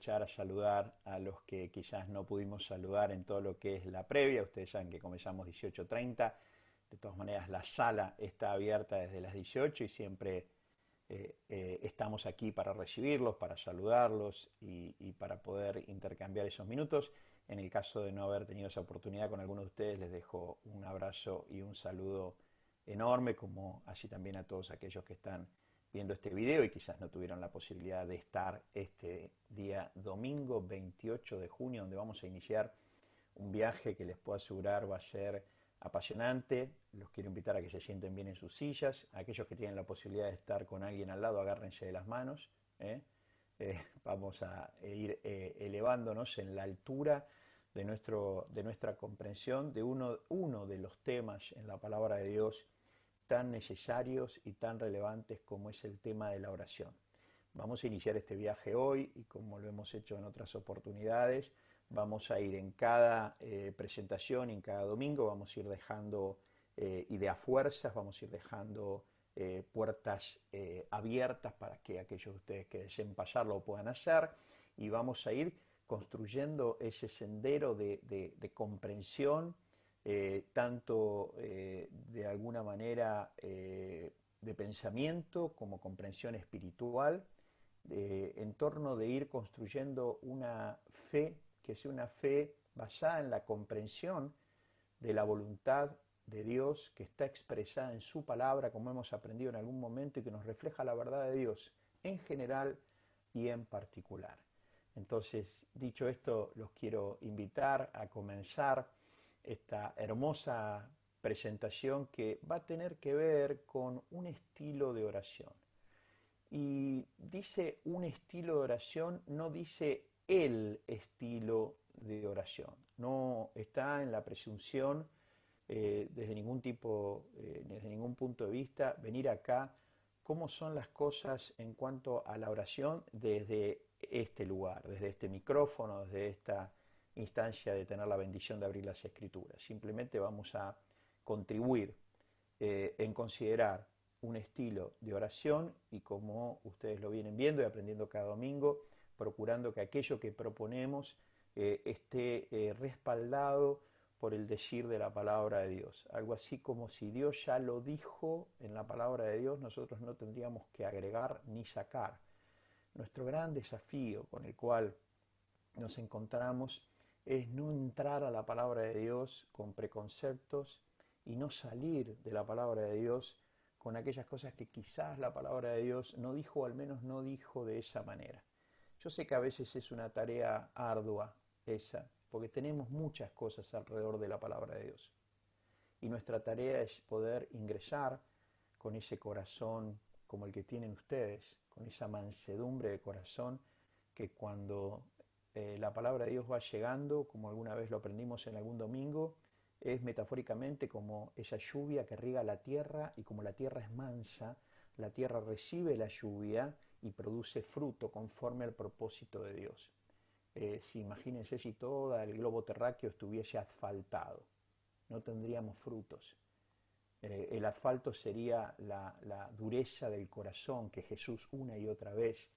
aprovechar a saludar a los que quizás no pudimos saludar en todo lo que es la previa. Ustedes saben que comenzamos 18.30. De todas maneras, la sala está abierta desde las 18 y siempre eh, eh, estamos aquí para recibirlos, para saludarlos y, y para poder intercambiar esos minutos. En el caso de no haber tenido esa oportunidad con algunos de ustedes, les dejo un abrazo y un saludo enorme, como así también a todos aquellos que están viendo este video y quizás no tuvieron la posibilidad de estar este día domingo 28 de junio, donde vamos a iniciar un viaje que les puedo asegurar va a ser apasionante. Los quiero invitar a que se sienten bien en sus sillas. Aquellos que tienen la posibilidad de estar con alguien al lado, agárrense de las manos. ¿eh? Eh, vamos a ir eh, elevándonos en la altura de, nuestro, de nuestra comprensión de uno, uno de los temas en la palabra de Dios tan necesarios y tan relevantes como es el tema de la oración. Vamos a iniciar este viaje hoy y como lo hemos hecho en otras oportunidades, vamos a ir en cada eh, presentación en cada domingo, vamos a ir dejando eh, ideas fuerzas, vamos a ir dejando eh, puertas abiertas para que aquellos de ustedes que deseen pasarlo lo puedan hacer y vamos a ir construyendo ese sendero de, de comprensión, eh, tanto eh, de alguna manera eh, de pensamiento como comprensión espiritual, en torno de ir construyendo una fe que sea una fe basada en la comprensión de la voluntad de Dios que está expresada en su palabra, como hemos aprendido en algún momento, y que nos refleja la verdad de Dios en general y en particular. Entonces, dicho esto, los quiero invitar a comenzar esta hermosa presentación que va a tener que ver con un estilo de oración. Y dice un estilo de oración, no dice el estilo de oración. No está en la presunción eh, desde ningún tipo, eh, desde ningún punto de vista, venir acá cómo son las cosas en cuanto a la oración desde este lugar, desde este micrófono, desde esta instancia de tener la bendición de abrir las escrituras. Simplemente vamos a contribuir eh, en considerar un estilo de oración y como ustedes lo vienen viendo y aprendiendo cada domingo, procurando que aquello que proponemos eh, esté eh, respaldado por el decir de la palabra de Dios. Algo así como si Dios ya lo dijo en la palabra de Dios, nosotros no tendríamos que agregar ni sacar. Nuestro gran desafío con el cual nos encontramos es no entrar a la palabra de Dios con preconceptos y no salir de la palabra de Dios con aquellas cosas que quizás la palabra de Dios no dijo o al menos no dijo de esa manera. Yo sé que a veces es una tarea ardua esa, porque tenemos muchas cosas alrededor de la palabra de Dios. Y nuestra tarea es poder ingresar con ese corazón como el que tienen ustedes, con esa mansedumbre de corazón que cuando eh, la palabra de Dios va llegando, como alguna vez lo aprendimos en algún domingo, es metafóricamente como esa lluvia que riega la tierra y como la tierra es mansa, la tierra recibe la lluvia y produce fruto conforme al propósito de Dios. Eh, si imagínense si todo el globo terráqueo estuviese asfaltado, no tendríamos frutos. Eh, el asfalto sería la dureza del corazón que Jesús una y otra vez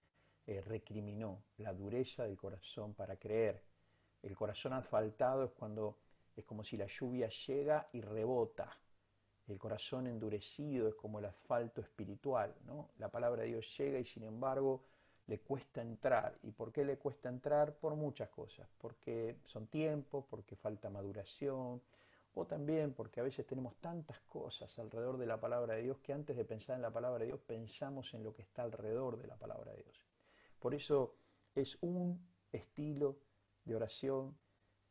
eh, recriminó la dureza del corazón para creer. El corazón asfaltado es cuando es como si la lluvia llega y rebota. El corazón endurecido es como el asfalto espiritual, ¿no? La palabra de Dios llega y sin embargo le cuesta entrar. ¿Y por qué le cuesta entrar? Por muchas cosas. Porque son tiempos, porque falta maduración, o también porque a veces tenemos tantas cosas alrededor de la palabra de Dios que antes de pensar en la palabra de Dios pensamos en lo que está alrededor de la palabra de Dios. Por eso es un estilo de oración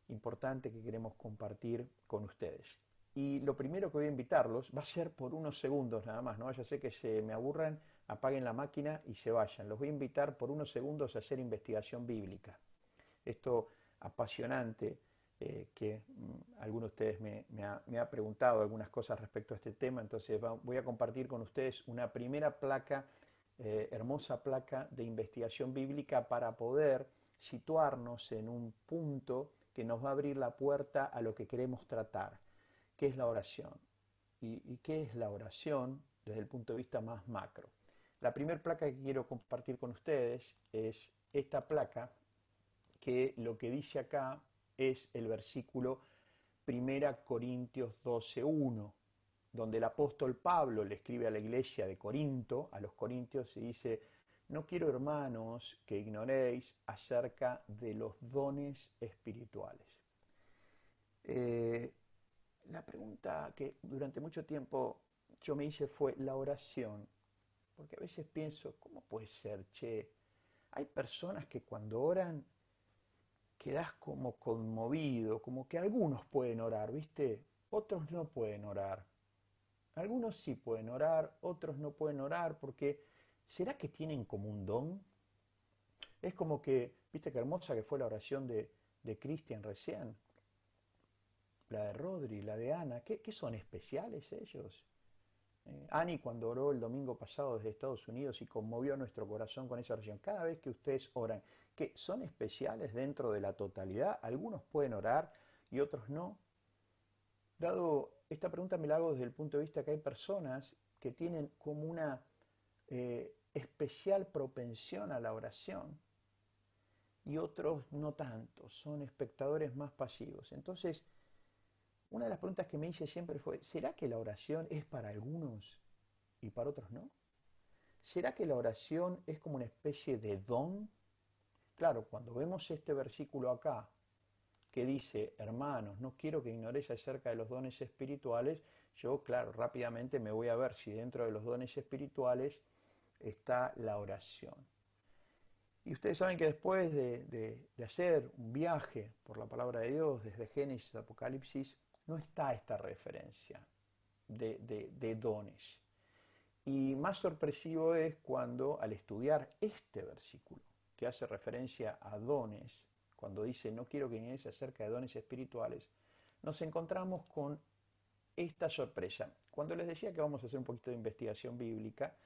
importante que queremos compartir con ustedes. Y lo primero que voy a invitarlos va a ser por unos segundos nada más, no vaya a ser que se me aburran, apaguen la máquina y se vayan. Los voy a invitar por unos segundos a hacer investigación bíblica. Esto apasionante eh, que mm, alguno de ustedes me, me, ha, preguntado algunas cosas respecto a este tema, entonces voy a compartir con ustedes una primera placa eh, hermosa placa de investigación bíblica para poder situarnos en un punto que nos va a abrir la puerta a lo que queremos tratar, que es la oración. ¿Y, qué es la oración desde el punto de vista más macro? La primera placa que quiero compartir con ustedes es esta placa que lo que dice acá es el versículo 1 Corintios 12.1, donde el apóstol Pablo le escribe a la iglesia de Corinto, a los corintios, y dice, no quiero hermanos que ignoréis acerca de los dones espirituales. Eh, la pregunta que durante mucho tiempo yo me hice fue la oración, porque a veces pienso, ¿cómo puede ser, che? Hay personas que cuando oran quedas como conmovido, como que algunos pueden orar, ¿viste? Otros no pueden orar. Algunos sí pueden orar, otros no pueden orar porque ¿será que tienen como un don? Es como que, ¿viste qué hermosa que fue la oración de, de Cristian recién? La de Rodri, la de Ana, ¿qué, qué son especiales ellos? Eh, Ani cuando oró el domingo pasado desde Estados Unidos y conmovió nuestro corazón con esa oración. Cada vez que ustedes oran, que son especiales dentro de la totalidad, algunos pueden orar y otros no. Dado esta pregunta me la hago desde el punto de vista que hay personas que tienen como una eh, especial propensión a la oración y otros no tanto, son espectadores más pasivos. Entonces, una de las preguntas que me hice siempre fue, ¿será que la oración es para algunos y para otros no? ¿Será que la oración es como una especie de don? Claro, cuando vemos este versículo acá, que dice, hermanos, no quiero que ignoréis acerca de los dones espirituales, yo, claro, rápidamente me voy a ver si dentro de los dones espirituales está la oración. Y ustedes saben que después de, hacer un viaje por la palabra de Dios, desde Génesis a Apocalipsis, no está esta referencia de, dones. Y más sorpresivo es cuando al estudiar este versículo, que hace referencia a dones, cuando dice no quiero que ignoréis acerca de dones espirituales, nos encontramos con esta sorpresa. Cuando les decía que vamos a hacer un poquito de investigación bíblica,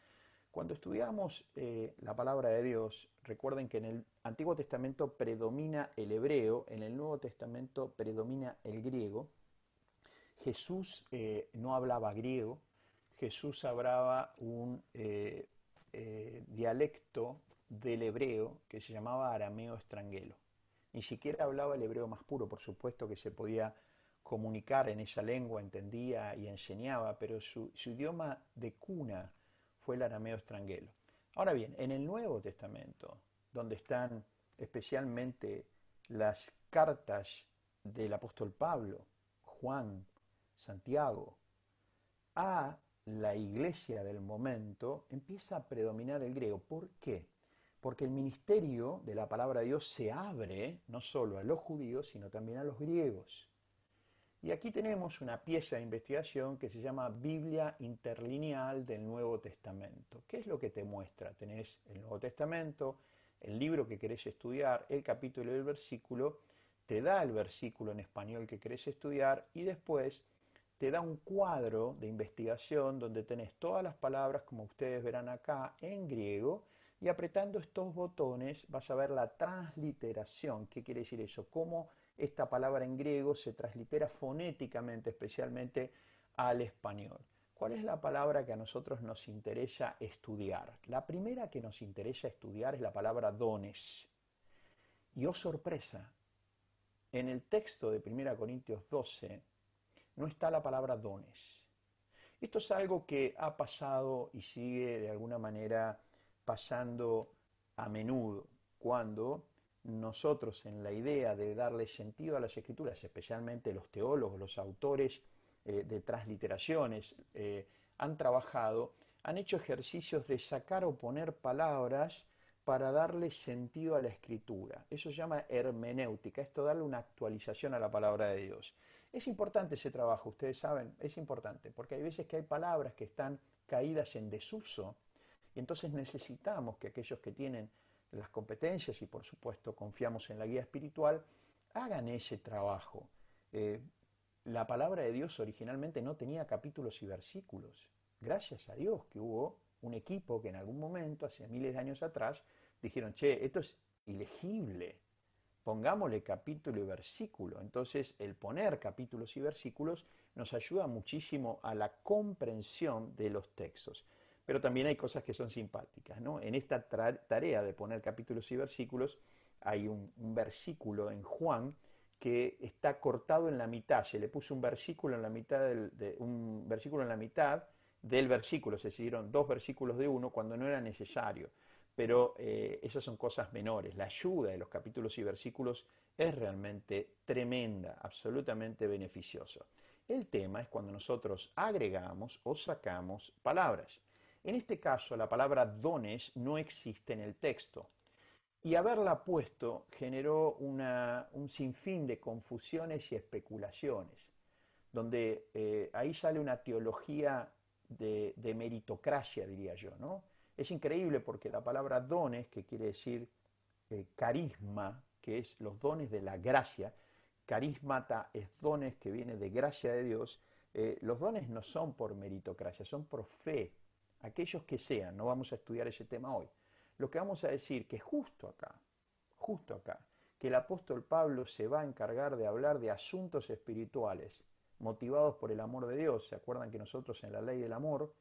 cuando estudiamos eh, la palabra de Dios, recuerden que en el Antiguo Testamento predomina el hebreo, en el Nuevo Testamento predomina el griego, Jesús eh, no hablaba griego, Jesús hablaba un eh, dialecto del hebreo que se llamaba arameo estranguelo. Ni siquiera hablaba el hebreo más puro, por supuesto que se podía comunicar en esa lengua, entendía y enseñaba, pero su, idioma de cuna fue el arameo estranguelo. Ahora bien, en el Nuevo Testamento, donde están especialmente las cartas del apóstol Pablo, Juan, Santiago, a la iglesia del momento empieza a predominar el griego. ¿Por qué? Porque el ministerio de la palabra de Dios se abre no solo a los judíos, sino también a los griegos. Y aquí tenemos una pieza de investigación que se llama Biblia Interlineal del Nuevo Testamento. ¿Qué es lo que te muestra? Tenés el Nuevo Testamento, el libro que querés estudiar, el capítulo y el versículo, te da el versículo en español que querés estudiar y después te da un cuadro de investigación donde tenés todas las palabras, como ustedes verán acá, en griego, y apretando estos botones vas a ver la transliteración. ¿Qué quiere decir eso? Cómo esta palabra en griego se translitera fonéticamente, especialmente al español. ¿Cuál es la palabra que a nosotros nos interesa estudiar? La primera que nos interesa estudiar es la palabra dones. Y oh sorpresa, en el texto de 1 Corintios 12, no está la palabra dones. Esto es algo que ha pasado y sigue de alguna manera pasando a menudo cuando nosotros en la idea de darle sentido a las escrituras, especialmente los teólogos, los autores eh, de transliteraciones, eh, han trabajado, han hecho ejercicios de sacar o poner palabras para darle sentido a la escritura. Eso se llama hermenéutica, esto darle una actualización a la palabra de Dios. Es importante ese trabajo, ustedes saben, es importante, porque hay veces que hay palabras que están caídas en desuso y entonces necesitamos que aquellos que tienen las competencias y por supuesto confiamos en la guía espiritual, hagan ese trabajo. Eh, la palabra de Dios originalmente no tenía capítulos y versículos. Gracias a Dios que hubo un equipo que en algún momento, hace miles de años atrás, dijeron, che, esto es ilegible, pongámosle capítulo y versículo. Entonces, el poner capítulos y versículos nos ayuda muchísimo a la comprensión de los textos. Pero también hay cosas que son simpáticas. ¿no? En esta tarea de poner capítulos y versículos hay un, versículo en Juan que está cortado en la mitad, se le puso un versículo en la mitad del, de, un versículo en la mitad del versículo, se hicieron dos versículos de uno cuando no era necesario. Pero eh, esas son cosas menores. La ayuda de los capítulos y versículos es realmente tremenda, absolutamente beneficioso. El tema es cuando nosotros agregamos o sacamos palabras. En este caso, la palabra dones no existe en el texto. Y haberla puesto generó un sinfín de confusiones y especulaciones, donde eh, ahí sale una teología de, meritocracia, diría yo. ¿no? Es increíble porque la palabra dones, que quiere decir eh, carisma, que es los dones de la gracia, carismata es dones que viene de gracia de Dios, eh, los dones no son por meritocracia, son por fe, aquellos que sean, no vamos a estudiar ese tema hoy. Lo que vamos a decir que justo acá, justo acá, que el apóstol Pablo se va a encargar de hablar de asuntos espirituales motivados por el amor de Dios. ¿Se acuerdan que nosotros en la ley del amor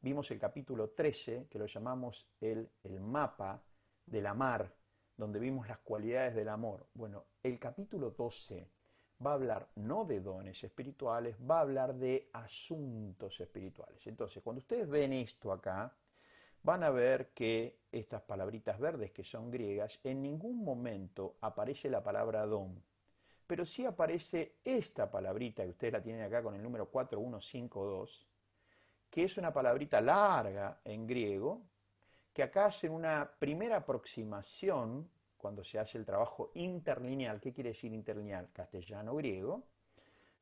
vimos el capítulo 13, que lo llamamos el, el mapa del amar, donde vimos las cualidades del amor? Bueno, el capítulo 12 va a hablar no de dones espirituales, va a hablar de asuntos espirituales. Entonces, cuando ustedes ven esto acá, van a ver que estas palabritas verdes que son griegas, en ningún momento aparece la palabra don, pero sí aparece esta palabrita, que ustedes la tienen acá con el número 4152, que es una palabrita larga en griego, que acá hacen una primera aproximación cuando se hace el trabajo interlineal. ¿Qué quiere decir interlineal? Castellano-griego,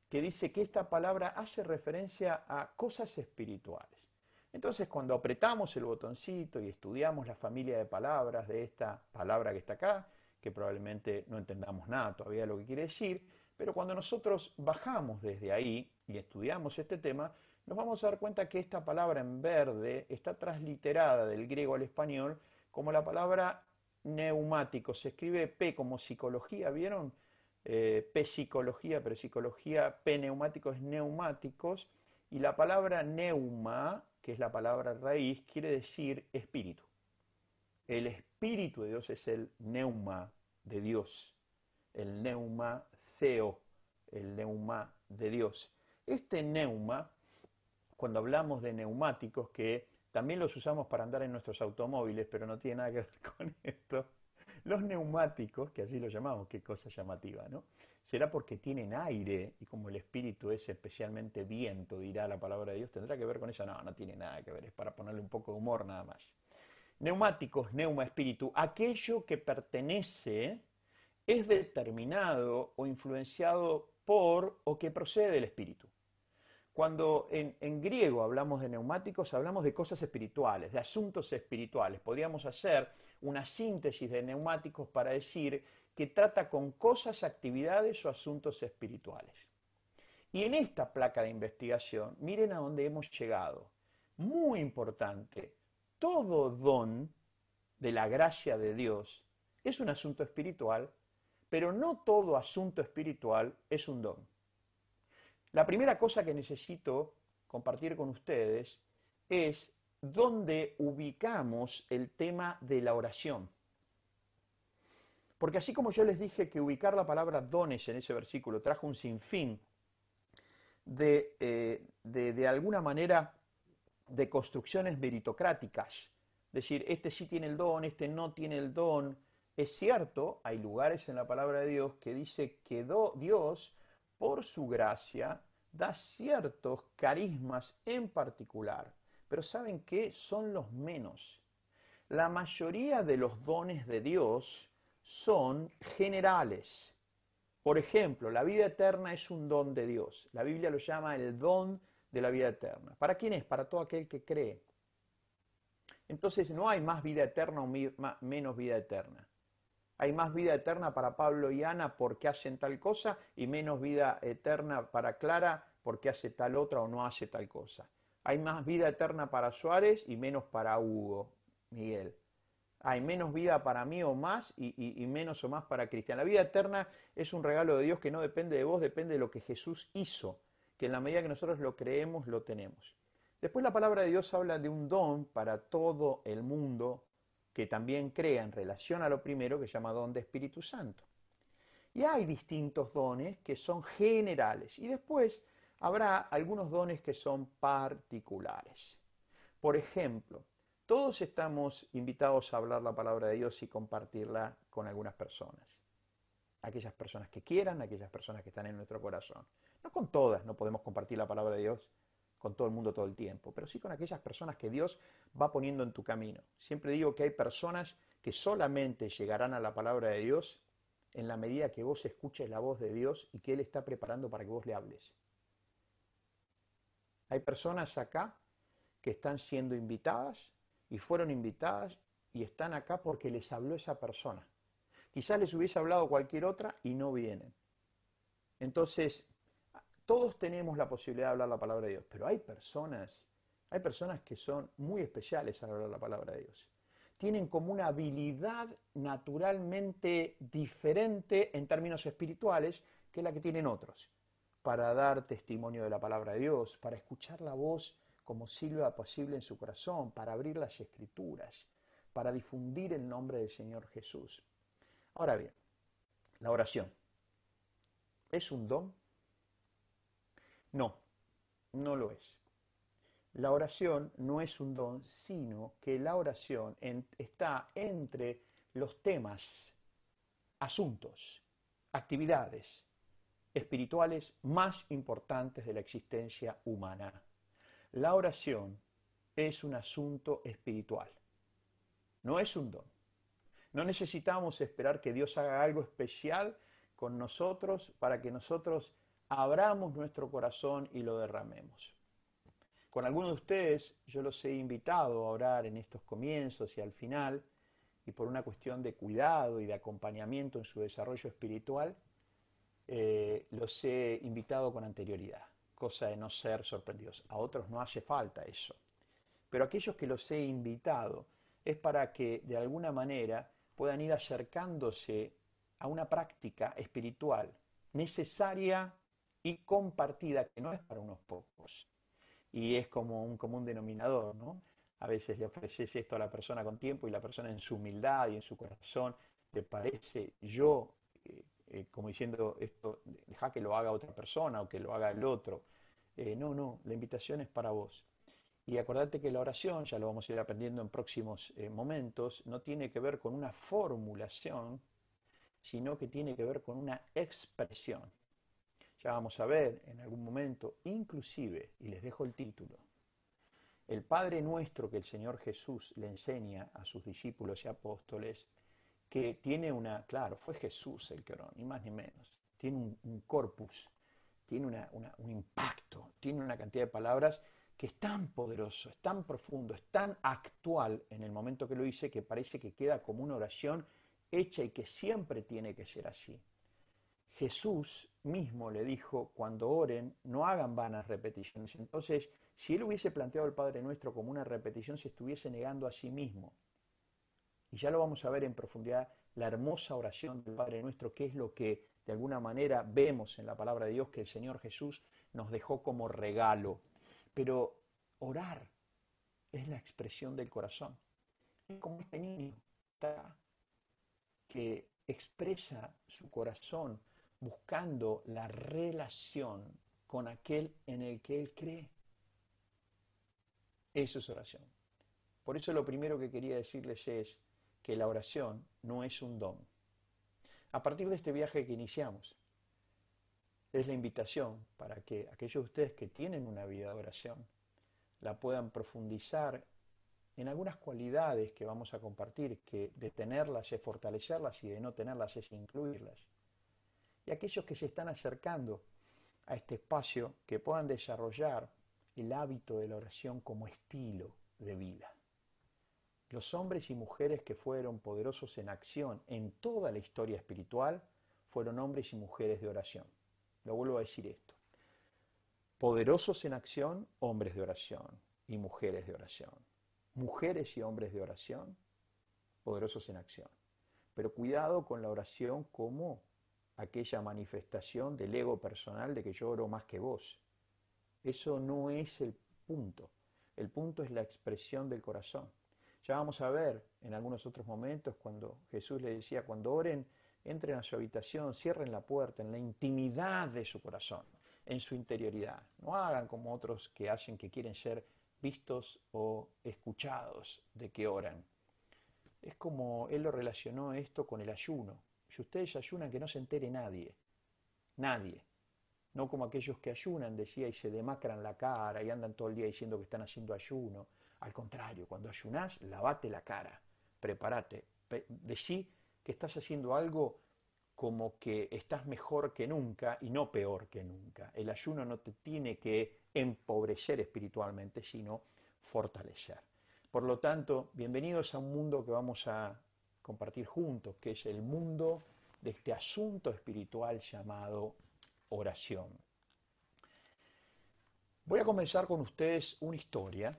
que dice que esta palabra hace referencia a cosas espirituales. Entonces, cuando apretamos el botoncito y estudiamos la familia de palabras de esta palabra que está acá, que probablemente no entendamos nada todavía de lo que quiere decir, pero cuando nosotros bajamos desde ahí y estudiamos este tema, nos vamos a dar cuenta que esta palabra en verde está transliterada del griego al español como la palabra neumático. Se escribe P como psicología, ¿vieron? Eh, P psicología, pero psicología, P neumático es neumáticos. Y la palabra neuma, que es la palabra raíz, quiere decir espíritu. El espíritu de Dios es el neuma de Dios, el neuma ceo, el neuma de Dios. Este neuma, cuando hablamos de neumáticos, que también los usamos para andar en nuestros automóviles, pero no tiene nada que ver con esto. Los neumáticos, que así lo llamamos, qué cosa llamativa, ¿no? Será porque tienen aire y como el espíritu es especialmente viento, dirá la palabra de Dios, tendrá que ver con eso. No, no tiene nada que ver, es para ponerle un poco de humor nada más. Neumáticos, neuma, espíritu, aquello que pertenece, es determinado o influenciado por o que procede del espíritu. Cuando en, griego hablamos de neumáticos, hablamos de cosas espirituales, de asuntos espirituales. Podríamos hacer una síntesis de neumáticos para decir que trata con cosas, actividades o asuntos espirituales. Y en esta placa de investigación, miren a dónde hemos llegado. Muy importante, todo don de la gracia de Dios es un asunto espiritual, pero no todo asunto espiritual es un don. La primera cosa que necesito compartir con ustedes es dónde ubicamos el tema de la oración. Porque así como yo les dije que ubicar la palabra dones en ese versículo trajo un sinfín de, eh, de, de alguna manera, de construcciones meritocráticas, decir, este sí tiene el don, este no tiene el don. Es cierto, hay lugares en la palabra de Dios que dice que Dios por su gracia, da ciertos carismas en particular, pero ¿saben qué? Son los menos. La mayoría de los dones de Dios son generales. Por ejemplo, la vida eterna es un don de Dios. La Biblia lo llama el don de la vida eterna. ¿Para quién es? Para todo aquel que cree. Entonces no hay más vida eterna o menos vida eterna. Hay más vida eterna para Pablo y Ana porque hacen tal cosa y menos vida eterna para Clara porque hace tal otra o no hace tal cosa. Hay más vida eterna para Suárez y menos para Hugo, Miguel. Hay menos vida para mí o más y, menos o más para Cristian. La vida eterna es un regalo de Dios que no depende de vos, depende de lo que Jesús hizo, que en la medida que nosotros lo creemos, lo tenemos. Después la palabra de Dios habla de un don para todo el mundo que también crea en relación a lo primero que se llama don de Espíritu Santo. Y hay distintos dones que son generales y después habrá algunos dones que son particulares. Por ejemplo, todos estamos invitados a hablar la palabra de Dios y compartirla con algunas personas. Aquellas personas que quieran, aquellas personas que están en nuestro corazón. No con todas, no podemos compartir la palabra de Dios con todo el mundo todo el tiempo, pero sí con aquellas personas que Dios va poniendo en tu camino. Siempre digo que hay personas que solamente llegarán a la palabra de Dios en la medida que vos escuches la voz de Dios y que Él está preparando para que vos le hables. Hay personas acá que están siendo invitadas y fueron invitadas y están acá porque les habló esa persona. Quizás les hubiese hablado cualquier otra y no vienen. Entonces, todos tenemos la posibilidad de hablar la palabra de Dios, pero hay personas, hay personas que son muy especiales al hablar la palabra de Dios. Tienen como una habilidad naturalmente diferente en términos espirituales que la que tienen otros, para dar testimonio de la palabra de Dios, para escuchar la voz como silba posible en su corazón, para abrir las escrituras, para difundir el nombre del Señor Jesús. Ahora bien, la oración. ¿Es un don? No, no lo es. La oración no es un don, sino que la oración está entre los temas, asuntos, actividades espirituales más importantes de la existencia humana. La oración es un asunto espiritual, no es un don. No necesitamos esperar que Dios haga algo especial con nosotros para que nosotros abramos nuestro corazón y lo derramemos. Con algunos de ustedes yo los he invitado a orar en estos comienzos y al final, y por una cuestión de cuidado y de acompañamiento en su desarrollo espiritual, eh, los he invitado con anterioridad, cosa de no ser sorprendidos. A otros no hace falta eso. Pero aquellos que los he invitado es para que de alguna manera puedan ir acercándose a una práctica espiritual necesaria y compartida, que no es para unos pocos. Y es como un común denominador, ¿no? A veces le ofreces esto a la persona con tiempo y la persona en su humildad y en su corazón le parece yo, eh, eh, como diciendo esto, deja que lo haga otra persona o que lo haga el otro. Eh, no, no, la invitación es para vos. Y acordate que la oración, ya lo vamos a ir aprendiendo en próximos momentos, no tiene que ver con una formulación, sino que tiene que ver con una expresión ya vamos a ver en algún momento, inclusive, y les dejo el título, el Padre nuestro que el Señor Jesús le enseña a sus discípulos y apóstoles, que tiene una, claro, fue Jesús el que oró, ni más ni menos, tiene un, corpus, tiene un impacto, tiene una cantidad de palabras que es tan poderoso, es tan profundo, es tan actual en el momento que lo hice que parece que queda como una oración hecha y que siempre tiene que ser así. Jesús mismo le dijo, cuando oren, no hagan vanas repeticiones. Entonces, si él hubiese planteado el Padre Nuestro como una repetición, se estuviese negando a sí mismo. Y ya lo vamos a ver en profundidad, la hermosa oración del Padre Nuestro, que es lo que de alguna manera vemos en la palabra de Dios que el Señor Jesús nos dejó como regalo. Pero orar es la expresión del corazón. Es como este niño que expresa su corazón buscando la relación con aquel en el que él cree. Eso es oración. Por eso lo primero que quería decirles es que la oración no es un don. A partir de este viaje que iniciamos, es la invitación para que aquellos de ustedes que tienen una vida de oración la puedan profundizar en algunas cualidades que vamos a compartir, que de tenerlas es fortalecerlas y de no tenerlas es incluirlas y aquellos que se están acercando a este espacio que puedan desarrollar el hábito de la oración como estilo de vida. Los hombres y mujeres que fueron poderosos en acción en toda la historia espiritual fueron hombres y mujeres de oración. Lo vuelvo a decir esto. Poderosos en acción, hombres de oración y mujeres de oración. Mujeres y hombres de oración, poderosos en acción. Pero cuidado con la oración como aquella manifestación del ego personal de que yo oro más que vos. Eso no es el punto. El punto es la expresión del corazón. Ya vamos a ver en algunos otros momentos cuando Jesús le decía, cuando oren, entren a su habitación, cierren la puerta en la intimidad de su corazón, en su interioridad. No hagan como otros que hacen que quieren ser vistos o escuchados de que oran. Es como él lo relacionó esto con el ayuno. Si ustedes ayunan, que no se entere nadie. Nadie. No como aquellos que ayunan, decía, y se demacran la cara y andan todo el día diciendo que están haciendo ayuno. Al contrario, cuando ayunás, lavate la cara, prepárate, decí que estás haciendo algo como que estás mejor que nunca y no peor que nunca. El ayuno no te tiene que empobrecer espiritualmente, sino fortalecer. Por lo tanto, bienvenidos a un mundo que vamos a compartir juntos, que es el mundo de este asunto espiritual llamado oración. Voy a comenzar con ustedes una historia,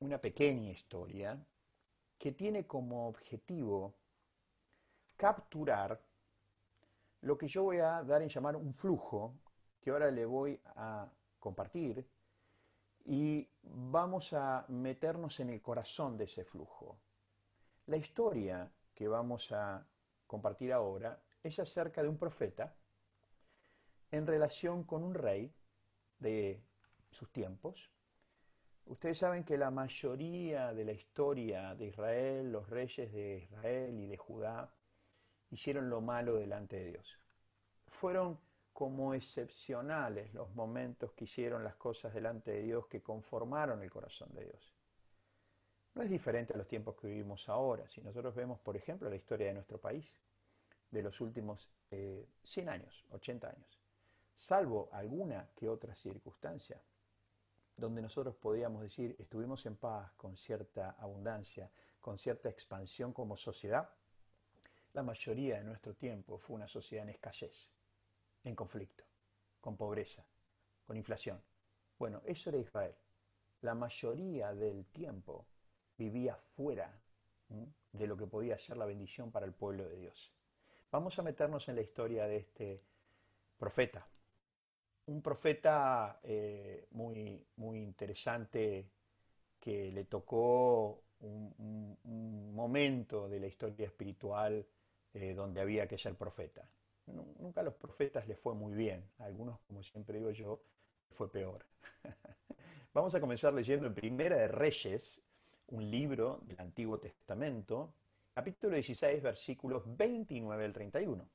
una pequeña historia, que tiene como objetivo capturar lo que yo voy a dar en llamar un flujo, que ahora le voy a compartir, y vamos a meternos en el corazón de ese flujo. La historia que vamos a compartir ahora es acerca de un profeta en relación con un rey de sus tiempos. Ustedes saben que la mayoría de la historia de Israel, los reyes de Israel y de Judá, hicieron lo malo delante de Dios. Fueron como excepcionales los momentos que hicieron las cosas delante de Dios que conformaron el corazón de Dios. No es diferente a los tiempos que vivimos ahora. Si nosotros vemos, por ejemplo, la historia de nuestro país, de los últimos 100 eh, años, 80 años, salvo alguna que otra circunstancia, donde nosotros podíamos decir estuvimos en paz, con cierta abundancia, con cierta expansión como sociedad, la mayoría de nuestro tiempo fue una sociedad en escasez, en conflicto, con pobreza, con inflación. Bueno, eso era Israel. La mayoría del tiempo vivía fuera de lo que podía ser la bendición para el pueblo de Dios. Vamos a meternos en la historia de este profeta. Un profeta eh, muy, muy interesante que le tocó un, momento de la historia espiritual eh, donde había que ser profeta. Nunca a los profetas les fue muy bien, a algunos, como siempre digo yo, fue peor. Vamos a comenzar leyendo en Primera de Reyes, un libro del Antiguo Testamento, capítulo 16, versículos 29 al 31.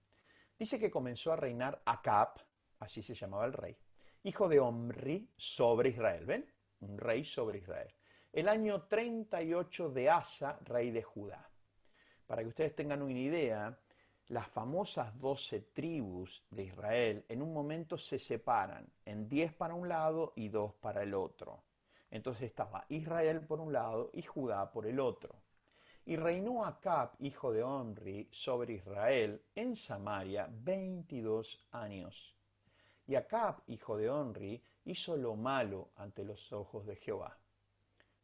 Dice que comenzó a reinar Acab, así se llamaba el rey, hijo de Omri sobre Israel. ¿Ven? Un rey sobre Israel. El año 38 de Asa, rey de Judá. Para que ustedes tengan una idea, las famosas 12 tribus de Israel en un momento se separan en 10 para un lado y 2 para el otro. Entonces estaba Israel por un lado y Judá por el otro. Y reinó Acab, hijo de Omri, sobre Israel en Samaria 22 años. Y Acab, hijo de Omri, hizo lo malo ante los ojos de Jehová,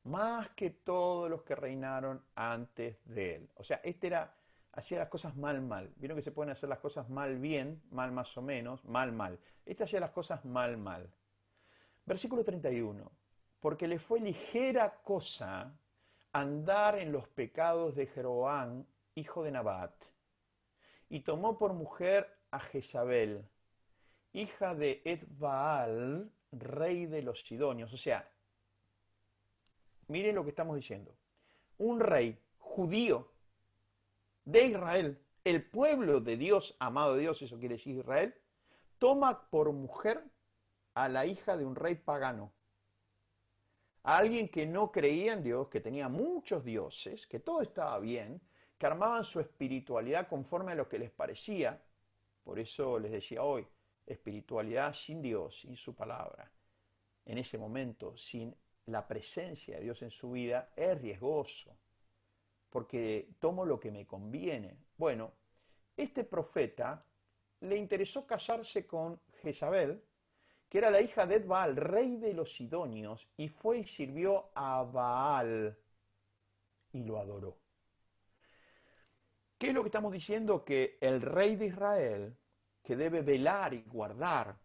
más que todos los que reinaron antes de él. O sea, este era, hacía las cosas mal, mal. Vieron que se pueden hacer las cosas mal, bien, mal más o menos, mal, mal. Este hacía las cosas mal, mal. Versículo 31 porque le fue ligera cosa andar en los pecados de Jeroboam, hijo de Nabat, y tomó por mujer a Jezabel, hija de Edbaal, rey de los Sidonios. O sea, miren lo que estamos diciendo. Un rey judío de Israel, el pueblo de Dios, amado de Dios, eso quiere decir Israel, toma por mujer a la hija de un rey pagano a alguien que no creía en Dios, que tenía muchos dioses, que todo estaba bien, que armaban su espiritualidad conforme a lo que les parecía. Por eso les decía hoy, espiritualidad sin Dios, sin su palabra. En ese momento, sin la presencia de Dios en su vida, es riesgoso, porque tomo lo que me conviene. Bueno, este profeta le interesó casarse con Jezabel, que era la hija de Edbaal, rey de los Sidonios, y fue y sirvió a Baal y lo adoró. ¿Qué es lo que estamos diciendo? Que el rey de Israel, que debe velar y guardar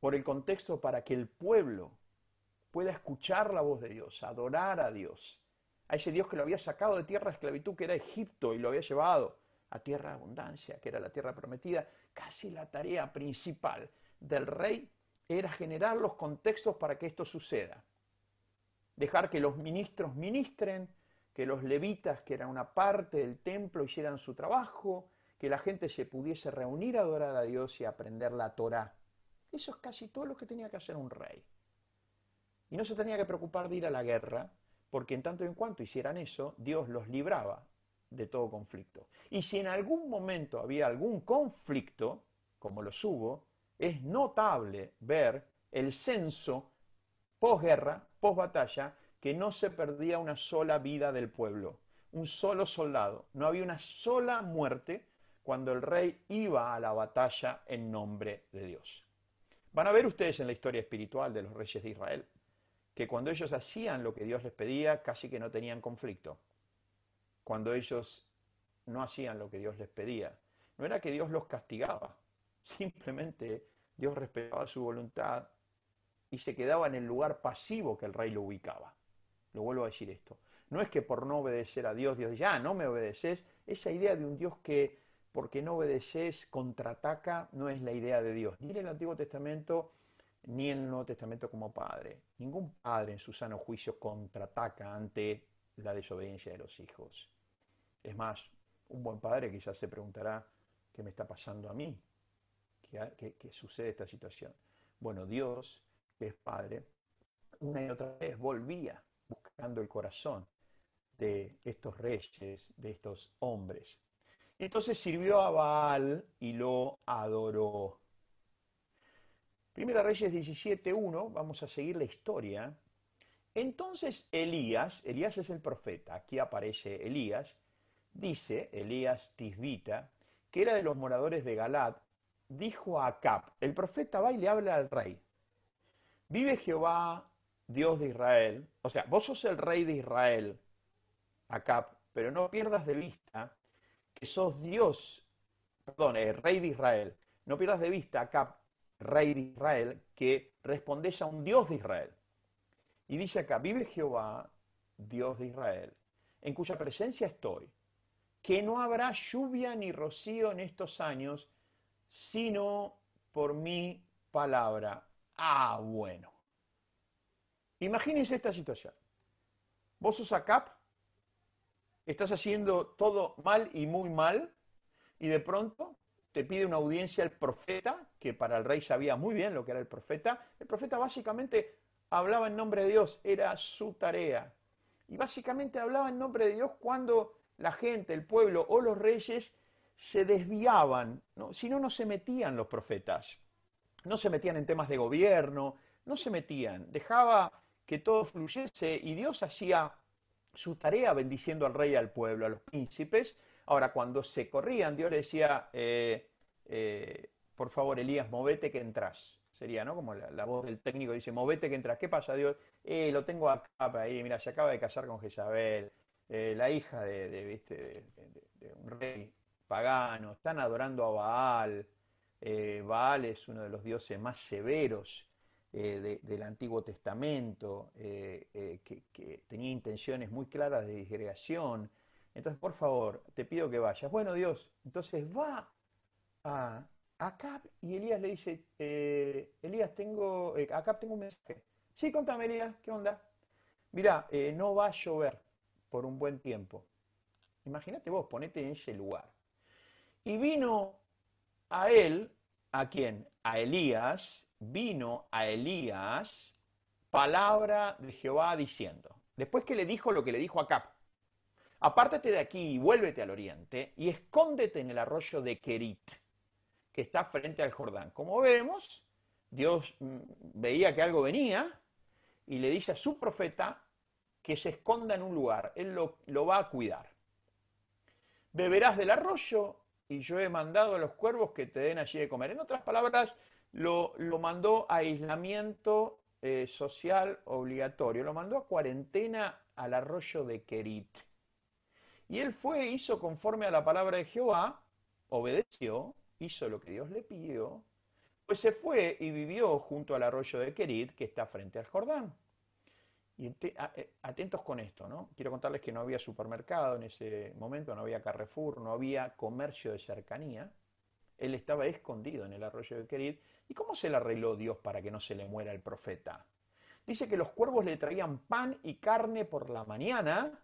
por el contexto para que el pueblo pueda escuchar la voz de Dios, adorar a Dios, a ese Dios que lo había sacado de tierra de esclavitud que era Egipto y lo había llevado a tierra de abundancia, que era la tierra prometida, casi la tarea principal del rey era generar los contextos para que esto suceda. Dejar que los ministros ministren, que los levitas, que eran una parte del templo, hicieran su trabajo, que la gente se pudiese reunir a adorar a Dios y aprender la Torá. Eso es casi todo lo que tenía que hacer un rey. Y no se tenía que preocupar de ir a la guerra, porque en tanto y en cuanto hicieran eso, Dios los libraba de todo conflicto. Y si en algún momento había algún conflicto, como los hubo, es notable ver el censo posguerra, posbatalla, que no se perdía una sola vida del pueblo, un solo soldado. No había una sola muerte cuando el rey iba a la batalla en nombre de Dios. Van a ver ustedes en la historia espiritual de los reyes de Israel que cuando ellos hacían lo que Dios les pedía, casi que no tenían conflicto. Cuando ellos no hacían lo que Dios les pedía, no era que Dios los castigaba, simplemente Dios respetaba su voluntad y se quedaba en el lugar pasivo que el rey lo ubicaba. Lo vuelvo a decir esto. No es que por no obedecer a Dios, Dios dice, ah, no me obedeces. Esa idea de un Dios que porque no obedeces contraataca no es la idea de Dios. Ni en el Antiguo Testamento ni en el Nuevo Testamento como padre. Ningún padre en su sano juicio contraataca ante la desobediencia de los hijos. Es más, un buen padre quizás se preguntará, ¿qué me está pasando a mí? ¿Qué, sucede esta situación? Bueno, Dios, que es padre, una y otra vez volvía buscando el corazón de estos reyes, de estos hombres. Entonces sirvió a Baal y lo adoró. Primera Reyes 17.1, vamos a seguir la historia. Entonces Elías, Elías es el profeta, aquí aparece Elías, dice, Elías Tisbita, que era de los moradores de Galad, dijo a Acab, el profeta va y le habla al rey, vive Jehová, Dios de Israel, o sea, vos sos el rey de Israel, Acab, pero no pierdas de vista que sos Dios, perdón, el rey de Israel, no pierdas de vista, Acab, rey de Israel, que respondés a un Dios de Israel. Y dice acá, vive Jehová, Dios de Israel, en cuya presencia estoy, que no habrá lluvia ni rocío en estos años, sino por mi palabra. Ah, bueno. Imagínense esta situación. Vos sos Acap, estás haciendo todo mal y muy mal, y de pronto te pide una audiencia el profeta, que para el rey sabía muy bien lo que era el profeta. El profeta básicamente hablaba en nombre de Dios, era su tarea. Y básicamente hablaba en nombre de Dios cuando la gente, el pueblo o los reyes se desviaban, si no, no se metían los profetas. No se metían en temas de gobierno, no se metían. Dejaba que todo fluyese y Dios hacía su tarea bendiciendo al rey al pueblo, a los príncipes, Ahora, cuando se corrían, Dios le decía, eh, eh, por favor, Elías, movete que entras. Sería, ¿no? Como la, voz del técnico dice, movete que entras. ¿Qué pasa, Dios? Eh, lo tengo acá, ahí, mira, se acaba de casar con Jezabel, la hija de, un rey pagano, están adorando a Baal. Baal es uno de los dioses más severos del Antiguo Testamento, que, que, tenía intenciones muy claras de disgregación, entonces, por favor, te pido que vayas. Bueno, Dios, entonces va a Acab y Elías le dice, eh, Elías, tengo, eh, Acab tengo un mensaje. Sí, contame, Elías, ¿qué onda? Mirá, eh, no va a llover por un buen tiempo. Imagínate vos, ponete en ese lugar. Y vino a él, ¿a quién? A Elías, vino a Elías palabra de Jehová diciendo. Después que le dijo lo que le dijo a Acab, Apártate de aquí y vuélvete al oriente y escóndete en el arroyo de Kerit, que está frente al Jordán. Como vemos, Dios mm, veía que algo venía y le dice a su profeta que se esconda en un lugar. Él lo, va a cuidar. Beberás del arroyo y yo he mandado a los cuervos que te den allí de comer. En otras palabras, lo, mandó a aislamiento eh, social obligatorio, lo mandó a cuarentena al arroyo de Kerit. Y él fue, hizo conforme a la palabra de Jehová, obedeció, hizo lo que Dios le pidió, pues se fue y vivió junto al arroyo de Kerit, que está frente al Jordán. Y eh, atentos con esto, ¿no? Quiero contarles que no había supermercado en ese momento, no había Carrefour, no había comercio de cercanía. Él estaba escondido en el arroyo de Querid. ¿Y cómo se le arregló Dios para que no se le muera el profeta? Dice que los cuervos le traían pan y carne por la mañana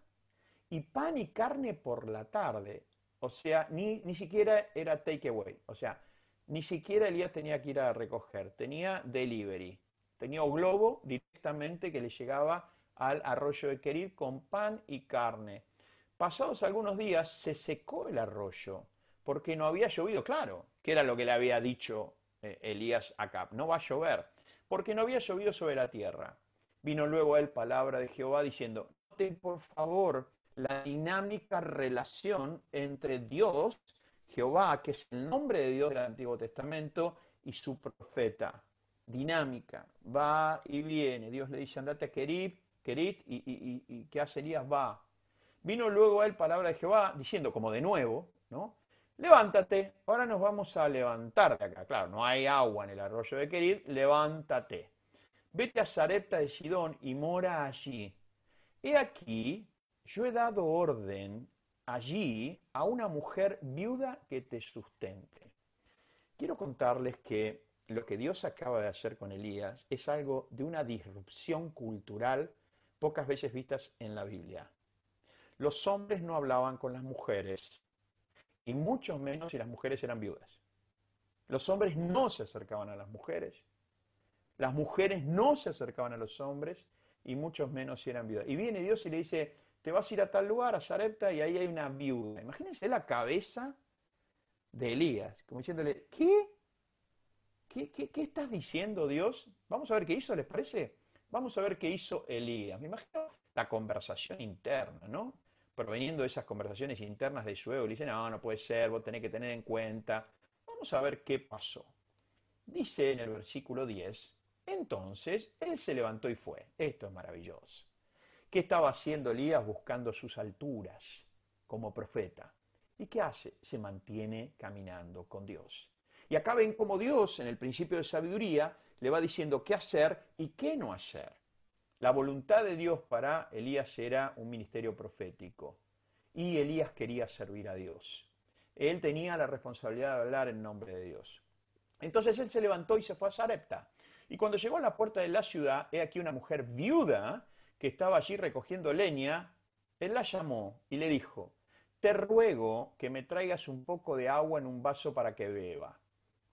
y pan y carne por la tarde. O sea, ni, ni siquiera era takeaway. O sea, ni siquiera Elías tenía que ir a recoger. Tenía delivery. Tenía un globo directamente que le llegaba al arroyo de Querid con pan y carne. Pasados algunos días se secó el arroyo porque no había llovido. Claro, que era lo que le había dicho eh, Elías a Cap. No va a llover porque no había llovido sobre la tierra. Vino luego a él palabra de Jehová diciendo, noten por favor la dinámica relación entre Dios, Jehová, que es el nombre de Dios del Antiguo Testamento, y su profeta dinámica, va y viene. Dios le dice, andate a Kerit, y, ¿qué hace Elías? Va. Vino luego a él palabra de Jehová diciendo, como de nuevo, ¿no? Levántate, ahora nos vamos a levantar de acá. Claro, no hay agua en el arroyo de Kerit, levántate. Vete a Zarepta de Sidón y mora allí. He aquí, yo he dado orden allí a una mujer viuda que te sustente. Quiero contarles que lo que Dios acaba de hacer con Elías es algo de una disrupción cultural pocas veces vistas en la Biblia. Los hombres no hablaban con las mujeres, y mucho menos si las mujeres eran viudas. Los hombres no se acercaban a las mujeres, las mujeres no se acercaban a los hombres, y mucho menos si eran viudas. Y viene Dios y le dice, te vas a ir a tal lugar, a Sarepta, y ahí hay una viuda. Imagínense la cabeza de Elías, como diciéndole, ¿qué? ¿Qué, estás diciendo, Dios? Vamos a ver qué hizo, ¿les parece? Vamos a ver qué hizo Elías. Me imagino la conversación interna, ¿no? Proveniendo de esas conversaciones internas de su ego, le dice, no, no puede ser, vos tenés que tener en cuenta. Vamos a ver qué pasó. Dice en el versículo 10, entonces él se levantó y fue. Esto es maravilloso. ¿Qué estaba haciendo Elías buscando sus alturas como profeta? ¿Y qué hace? Se mantiene caminando con Dios. Y acá ven cómo Dios, en el principio de sabiduría, le va diciendo qué hacer y qué no hacer. La voluntad de Dios para Elías era un ministerio profético y Elías quería servir a Dios. Él tenía la responsabilidad de hablar en nombre de Dios. Entonces él se levantó y se fue a Sarepta. Y cuando llegó a la puerta de la ciudad, he aquí una mujer viuda que estaba allí recogiendo leña. Él la llamó y le dijo, te ruego que me traigas un poco de agua en un vaso para que beba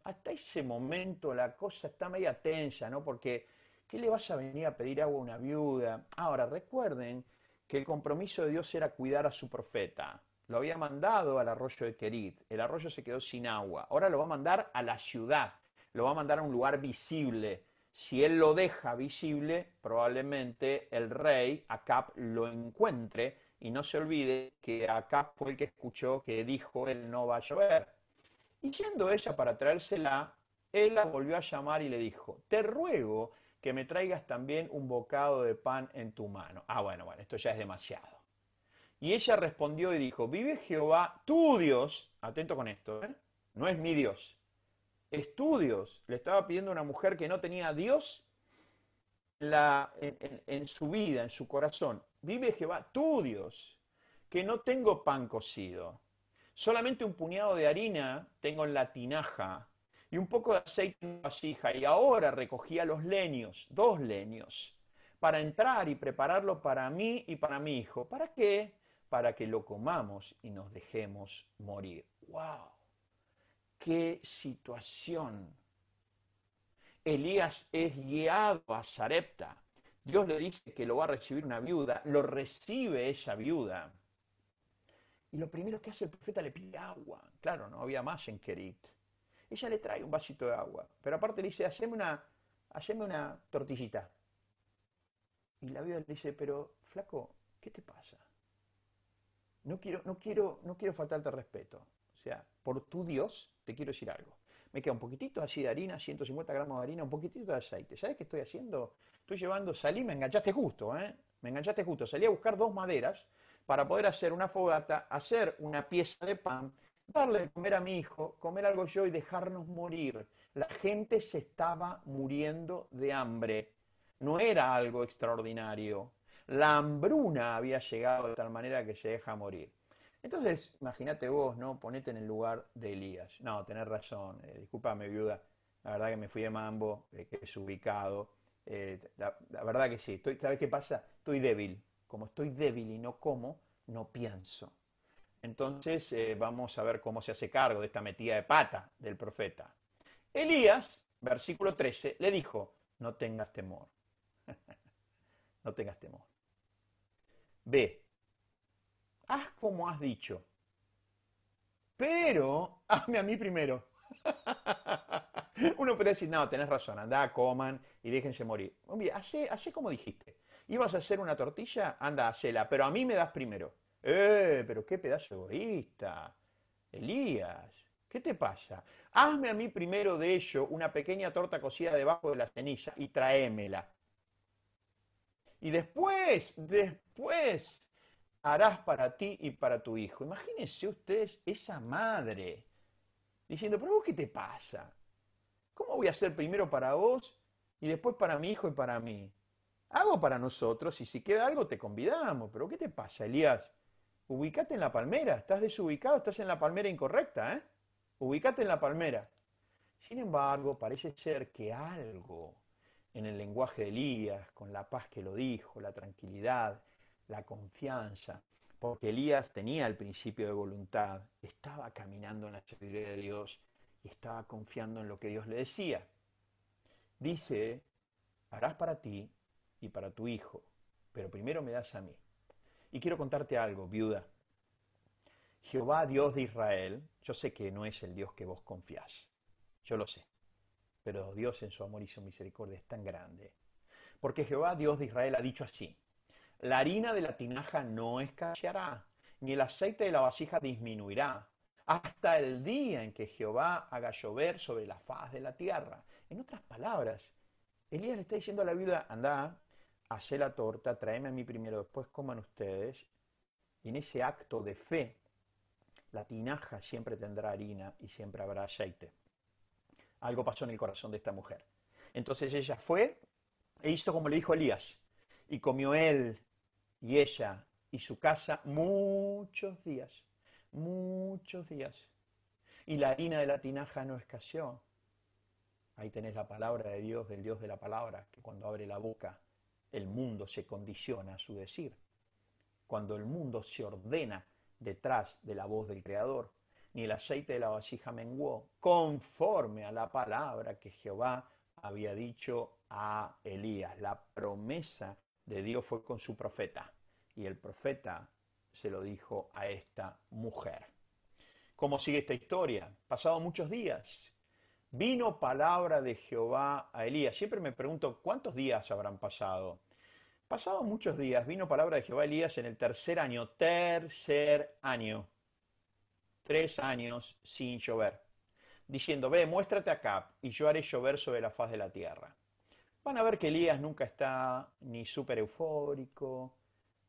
hasta ese momento la cosa está media tensa, ¿no? Porque, ¿qué le vas a venir a pedir agua a una viuda? Ahora, recuerden que el compromiso de Dios era cuidar a su profeta. Lo había mandado al arroyo de Kerit. El arroyo se quedó sin agua. Ahora lo va a mandar a la ciudad. Lo va a mandar a un lugar visible. Si él lo deja visible, probablemente el rey, Acap, lo encuentre y no se olvide que Acap fue el que escuchó que dijo él no va a llover. Y yendo ella para traérsela, él la volvió a llamar y le dijo, te ruego que me traigas también un bocado de pan en tu mano. Ah, bueno, bueno, esto ya es demasiado. Y ella respondió y dijo, vive Jehová, tu Dios, atento con esto, ¿eh? no es mi Dios, es tu Dios. Le estaba pidiendo a una mujer que no tenía a Dios la, en su vida, en su corazón. Vive Jehová, tu Dios, que no tengo pan cocido Solamente un puñado de harina tengo en la tinaja y un poco de aceite en la vasija. Y ahora recogía los leños, dos leños, para entrar y prepararlo para mí y para mi hijo. ¿Para qué? Para que lo comamos y nos dejemos morir. ¡Wow! ¡Qué situación! Elías es guiado a Sarepta. Dios le dice que lo va a recibir una viuda, lo recibe esa viuda. Y lo primero que hace el profeta le pide agua. Claro, no había más en Kerit. Ella le trae un vasito de agua, pero aparte le dice, haceme una, haceme una tortillita. Y la viuda le dice, pero flaco, ¿qué te pasa? No quiero, no quiero, no quiero faltarte respeto. O sea, por tu Dios te quiero decir algo. Me queda un poquitito así de harina, 150 gramos de harina, un poquitito de aceite. ¿Sabes qué estoy haciendo? Estoy llevando, salí, me enganchaste justo, ¿eh? Me enganchaste justo. Salí a buscar dos maderas para poder hacer una fogata, hacer una pieza de pan, darle de comer a mi hijo, comer algo yo y dejarnos morir. La gente se estaba muriendo de hambre. no era algo extraordinario. La hambruna había llegado de tal manera que se deja morir. Entonces, imagínate vos, ¿no? Ponete en el lugar de Elías. No, tenés razón. Eh, discúlpame, viuda. La verdad que me fui de mambo, eh, que es ubicado. Eh, la, verdad que sí. ¿Sabes qué pasa? Estoy débil. Como estoy débil y no como, no pienso. Entonces eh, vamos a ver cómo se hace cargo de esta metida de pata del profeta. Elías, versículo 13, le dijo, no tengas temor. no tengas temor. Ve, haz como has dicho, pero hazme a mí primero. Uno puede decir, no, tenés razón, anda, coman y déjense morir. Mira, hace, hace como dijiste. ¿Ibas a hacer una tortilla? Anda, hacela, pero a mí me das primero. ¡Eh, pero qué pedazo egoísta! Elías, ¿qué te pasa? Hazme a mí primero de ello una pequeña torta cocida debajo de la ceniza y tráemela. Y después, después, harás para ti y para tu hijo. Imagínense ustedes esa madre diciendo, pero vos qué te pasa? ¿Cómo voy a hacer primero para vos y después para mi hijo y para mí? Hago para nosotros y si queda algo te convidamos. Pero ¿qué te pasa, Elías? Ubicate en la palmera. Estás desubicado, estás en la palmera incorrecta, ¿eh? Ubicate en la palmera. Sin embargo, parece ser que algo en el lenguaje de Elías, con la paz que lo dijo, la tranquilidad, la confianza, porque Elías tenía el principio de voluntad, estaba caminando en la sabiduría de Dios y estaba confiando en lo que Dios le decía. Dice, harás para ti y para tu hijo, pero primero me das a mí. Y quiero contarte algo, viuda. Jehová, Dios de Israel, yo sé que no es el Dios que vos confiás, yo lo sé, pero Dios en su amor y su misericordia es tan grande. Porque Jehová, Dios de Israel, ha dicho así, la harina de la tinaja no escaseará, ni el aceite de la vasija disminuirá, hasta el día en que Jehová haga llover sobre la faz de la tierra. En otras palabras, Elías le está diciendo a la viuda, anda, hacé la torta, tráeme a mí primero, después coman ustedes. Y en ese acto de fe, la tinaja siempre tendrá harina y siempre habrá aceite. Algo pasó en el corazón de esta mujer. Entonces ella fue e hizo como le dijo Elías. Y comió él y ella y su casa muchos días muchos días. Y la harina de la tinaja no escaseó. Ahí tenés la palabra de Dios, del Dios de la palabra, que cuando abre la boca, el mundo se condiciona a su decir. Cuando el mundo se ordena detrás de la voz del Creador, ni el aceite de la vasija menguó, conforme a la palabra que Jehová había dicho a Elías. La promesa de Dios fue con su profeta, y el profeta se lo dijo a esta mujer. ¿Cómo sigue esta historia? Pasado muchos días, vino palabra de Jehová a Elías. Siempre me pregunto, ¿cuántos días habrán pasado? Pasado muchos días, vino palabra de Jehová a Elías en el tercer año, tercer año, tres años sin llover, diciendo, ve, muéstrate acá y yo haré llover sobre la faz de la tierra. Van a ver que Elías nunca está ni súper eufórico,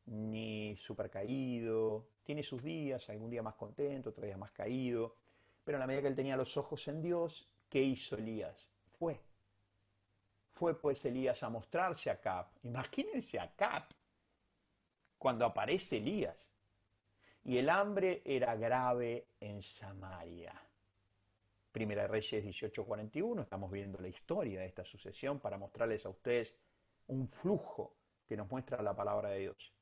ni súper caído. Tiene sus días, algún día más contento, otro día más caído. Pero en la medida que él tenía los ojos en Dios, ¿qué hizo Elías? Fue. Fue pues Elías a mostrarse a Cap. Imagínense a Cap cuando aparece Elías. Y el hambre era grave en Samaria. Primera Reyes 18:41, estamos viendo la historia de esta sucesión para mostrarles a ustedes un flujo que nos muestra la palabra de Dios.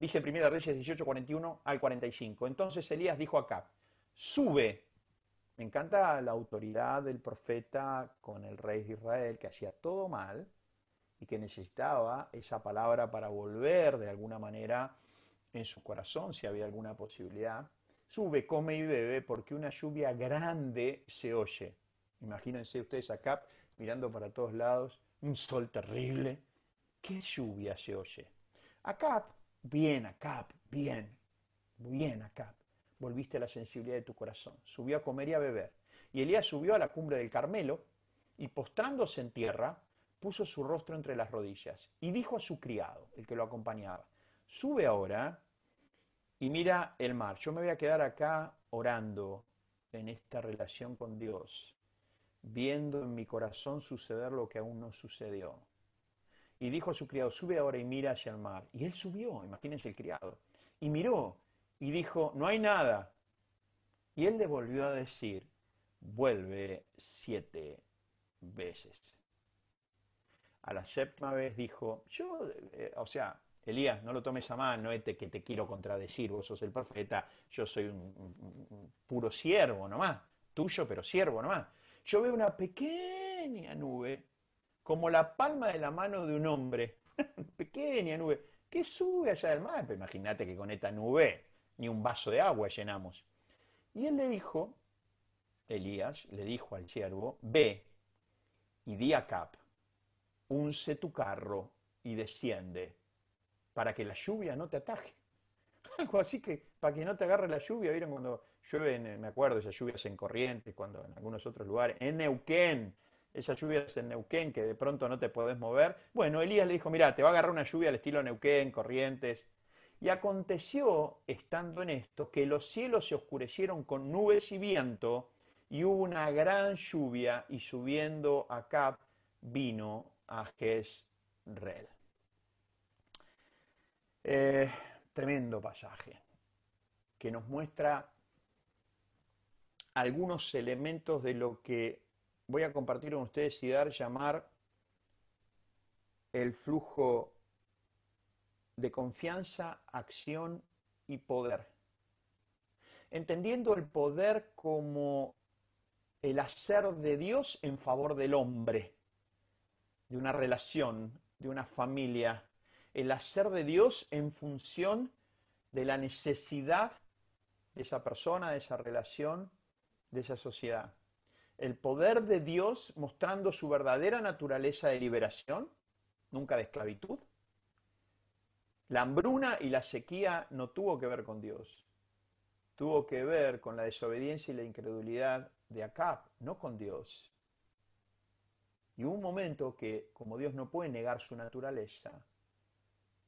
Dice 1 Reyes 18, 41 al 45. Entonces Elías dijo acá, sube. Me encanta la autoridad del profeta con el rey de Israel, que hacía todo mal y que necesitaba esa palabra para volver de alguna manera en su corazón, si había alguna posibilidad. Sube, come y bebe, porque una lluvia grande se oye. Imagínense ustedes acá mirando para todos lados, un sol terrible. ¿Qué lluvia se oye? Acá Bien, Acap, bien, bien, Acap. Volviste a la sensibilidad de tu corazón. Subió a comer y a beber. Y Elías subió a la cumbre del Carmelo y postrándose en tierra, puso su rostro entre las rodillas y dijo a su criado, el que lo acompañaba, sube ahora y mira el mar. Yo me voy a quedar acá orando en esta relación con Dios, viendo en mi corazón suceder lo que aún no sucedió. y dijo a su criado, sube ahora y mira hacia el mar. Y él subió, imagínense el criado, y miró y dijo, no hay nada. Y él le volvió a decir, vuelve siete veces. A la séptima vez dijo, yo, eh, o sea, Elías, no lo tomes a mal, no es que te quiero contradecir, vos sos el profeta, yo soy un, puro siervo nomás, tuyo, pero siervo nomás. Yo veo una pequeña nube, como la palma de la mano de un hombre, pequeña nube, que sube allá del mar. Imagínate que con esta nube ni un vaso de agua llenamos. Y él le dijo, Elías le dijo al siervo, ve y di a Cap, unce tu carro y desciende para que la lluvia no te ataje. Algo así que para que no te agarre la lluvia, ¿vieron cuando llueve, me acuerdo, esas lluvias en Corrientes, cuando en algunos otros lugares, en Neuquén, esas lluvias en Neuquén que de pronto no te podés mover. Bueno, Elías le dijo, mira, te va a agarrar una lluvia al estilo Neuquén, Corrientes. Y aconteció, estando en esto, que los cielos se oscurecieron con nubes y viento, y hubo una gran lluvia, y subiendo acá vino a Jezreel. Eh, tremendo pasaje que nos muestra algunos elementos de lo que voy a compartir con ustedes y dar llamar el flujo de confianza, acción y poder. Entendiendo el poder como el hacer de Dios en favor del hombre, de una relación, de una familia, el hacer de Dios en función de la necesidad de esa persona, de esa relación, de esa sociedad. El poder de Dios mostrando su verdadera naturaleza de liberación, nunca de esclavitud. La hambruna y la sequía no tuvo que ver con Dios, tuvo que ver con la desobediencia y la incredulidad de Acab, no con Dios. Y hubo un momento que, como Dios no puede negar su naturaleza,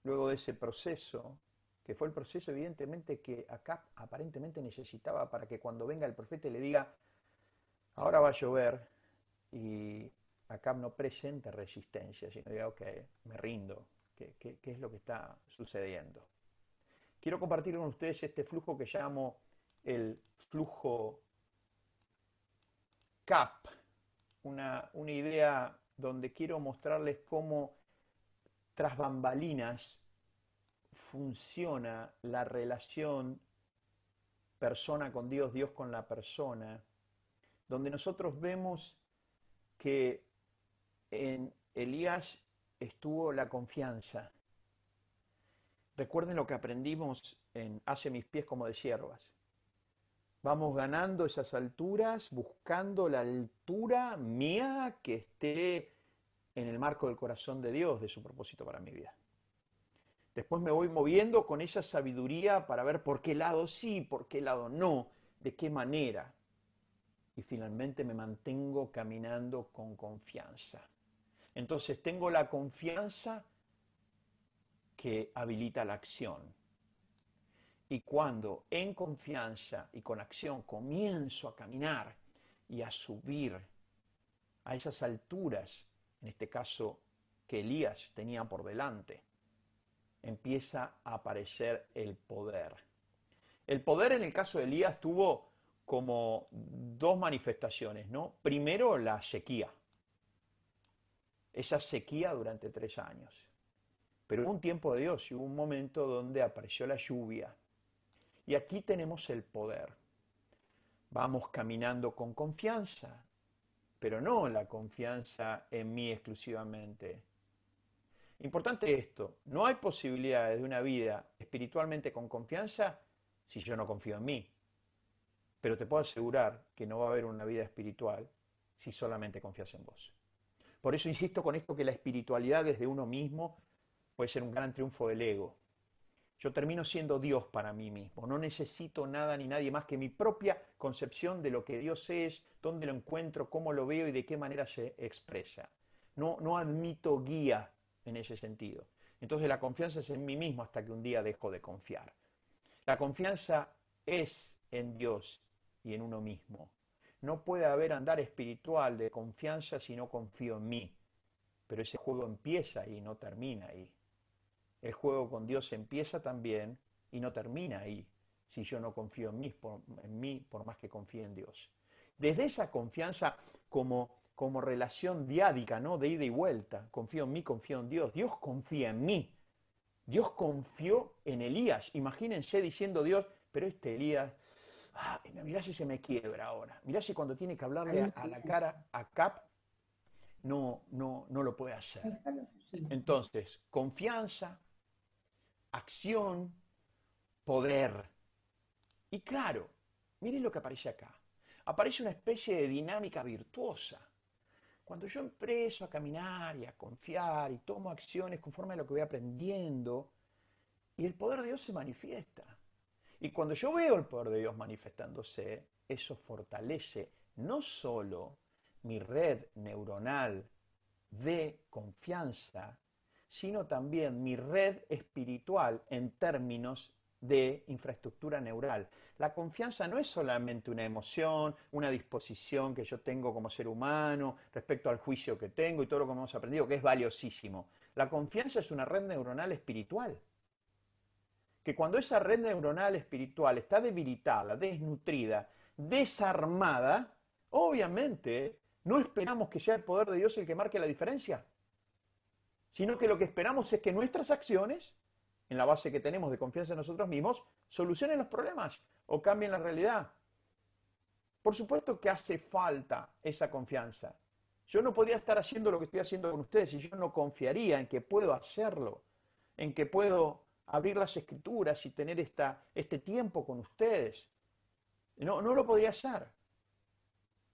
luego de ese proceso, que fue el proceso evidentemente que acá aparentemente necesitaba para que cuando venga el profeta le diga, ahora va a llover, y acá no presente resistencia, sino diga, ok, me rindo, ¿qué, es lo que está sucediendo? Quiero compartir con ustedes este flujo que llamo el flujo CAP, una, una idea donde quiero mostrarles cómo tras bambalinas funciona la relación persona con Dios, Dios con la persona, donde nosotros vemos que en Elías estuvo la confianza. Recuerden lo que aprendimos en Hace mis pies como de siervas. Vamos ganando esas alturas, buscando la altura mía que esté en el marco del corazón de Dios, de su propósito para mi vida. Después me voy moviendo con esa sabiduría para ver por qué lado sí, por qué lado no, de qué manera. Y finalmente me mantengo caminando con confianza. Entonces tengo la confianza que habilita la acción. Y cuando en confianza y con acción comienzo a caminar y a subir a esas alturas en este caso que Elías tenía por delante, empieza a aparecer el poder. El poder en el caso de Elías tuvo como dos manifestaciones, ¿no? Primero la sequía, esa sequía durante tres años. Pero hubo un tiempo de Dios y hubo un momento donde apareció la lluvia. Y aquí tenemos el poder. Vamos caminando con confianza, pero no la confianza en mí exclusivamente. Importante esto, no hay posibilidades de una vida espiritualmente con confianza si yo no confío en mí. Pero te puedo asegurar que no va a haber una vida espiritual si solamente confías en vos. Por eso insisto con esto que la espiritualidad desde uno mismo puede ser un gran triunfo del ego. Yo termino siendo Dios para mí mismo. No necesito nada ni nadie más que mi propia concepción de lo que Dios es, dónde lo encuentro, cómo lo veo y de qué manera se expresa. No, no admito guía en ese sentido. Entonces la confianza es en mí mismo hasta que un día dejo de confiar. La confianza es en Dios y en uno mismo. No puede haber andar espiritual de confianza si no confío en mí. pero ese juego empieza ahí, no termina ahí. El juego con Dios empieza también y no termina ahí, si yo no confío en mí, por, en mí, por más que confíe en Dios. Desde esa confianza como, como relación diádica, ¿no? De ida y vuelta, confío en mí, confío en Dios, Dios confía en mí. Dios confió en Elías. Imagínense diciendo Dios, pero este Elías, ah, mirá si se me quiebra ahora. Mirá si cuando tiene que hablarle a, a la cara a Cap, no, no, no lo puede hacer. Entonces, confianza, acción, poder. Y claro, miren lo que aparece acá. Aparece una especie de dinámica virtuosa. Cuando yo empiezo a caminar y a confiar y tomo acciones conforme a lo que voy aprendiendo, y el poder de Dios se manifiesta. Y cuando yo veo el poder de Dios manifestándose, eso fortalece no solo mi red neuronal de confianza, sino también mi red espiritual en términos de infraestructura neural. La confianza no es solamente una emoción, una disposición que yo tengo como ser humano respecto al juicio que tengo y todo lo que hemos aprendido, que es valiosísimo. La confianza es una red neuronal espiritual. Que cuando esa red neuronal espiritual está debilitada, desnutrida, desarmada, obviamente no esperamos que sea el poder de Dios el que marque la diferencia, sino que lo que esperamos es que nuestras acciones, en la base que tenemos de confianza en nosotros mismos, solucionen los problemas o cambien la realidad. Por supuesto que hace falta esa confianza. Yo no podría estar haciendo lo que estoy haciendo con ustedes si yo no confiaría en que puedo hacerlo, en que puedo abrir las escrituras y tener esta, este tiempo con ustedes. No, no lo podría hacer.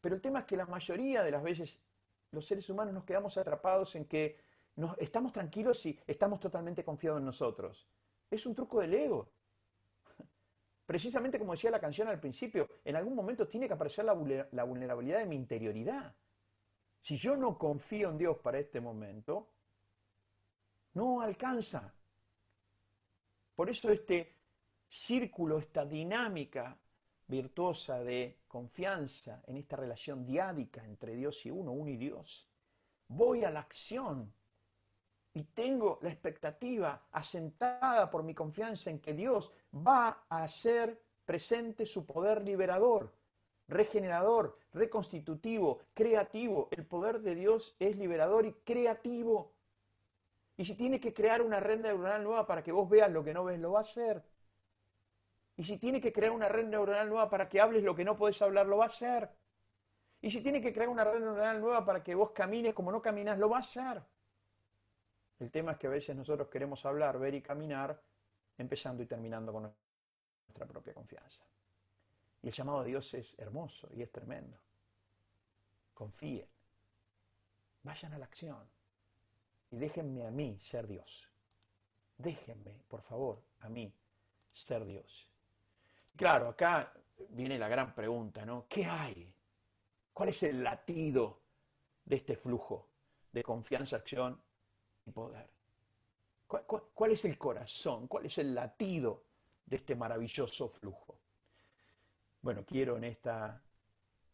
Pero el tema es que la mayoría de las veces los seres humanos nos quedamos atrapados en que estamos tranquilos y estamos totalmente confiados en nosotros. Es un truco del ego. Precisamente como decía la canción al principio, en algún momento tiene que aparecer la, la vulnerabilidad de mi interioridad. Si yo no confío en Dios para este momento, no alcanza. Por eso este círculo, esta dinámica virtuosa de confianza en esta relación diádica entre Dios y uno, uno y Dios. Voy a la acción y tengo la expectativa asentada por mi confianza en que Dios va a hacer presente su poder liberador, regenerador, reconstitutivo, creativo. El poder de Dios es liberador y creativo. Y si tiene que crear una red neuronal nueva para que vos veas lo que no ves, lo va a hacer. Y si tiene que crear una red neuronal nueva para que hables lo que no podés hablar, lo va a hacer. Y si tiene que crear una red neuronal nueva para que vos camines como no caminas, lo va a hacer. El tema es que a veces nosotros queremos hablar, ver y caminar, empezando y terminando con nuestra propia confianza. Y el llamado de Dios es hermoso y es tremendo. Confíen. Vayan a la acción. Y déjenme a mí ser Dios. Déjenme, por favor, a mí ser Dios. Claro, acá viene la gran pregunta, ¿no? ¿Qué hay? ¿Cuál es el latido de este flujo de confianza, acción y poder? ¿Cuál, es el corazón? ¿Cuál es el latido de este maravilloso flujo? Bueno, quiero en esta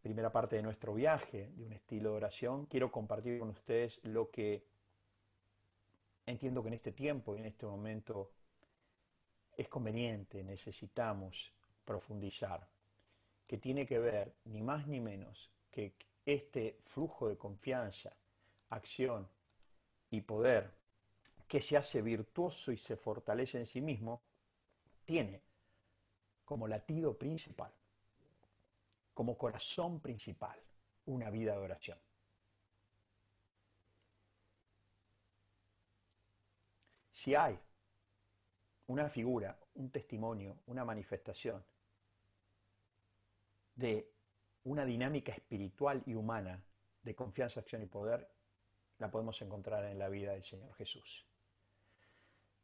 primera parte de nuestro viaje de un estilo de oración, quiero compartir con ustedes lo que entiendo que en este tiempo y en este momento es conveniente, necesitamos profundizar, que tiene que ver ni más ni menos que este flujo de confianza, acción y poder que se hace virtuoso y se fortalece en sí mismo, tiene como latido principal, como corazón principal, una vida de oración. Si hay una figura, un testimonio, una manifestación de una dinámica espiritual y humana de confianza, acción y poder, la podemos encontrar en la vida del Señor Jesús.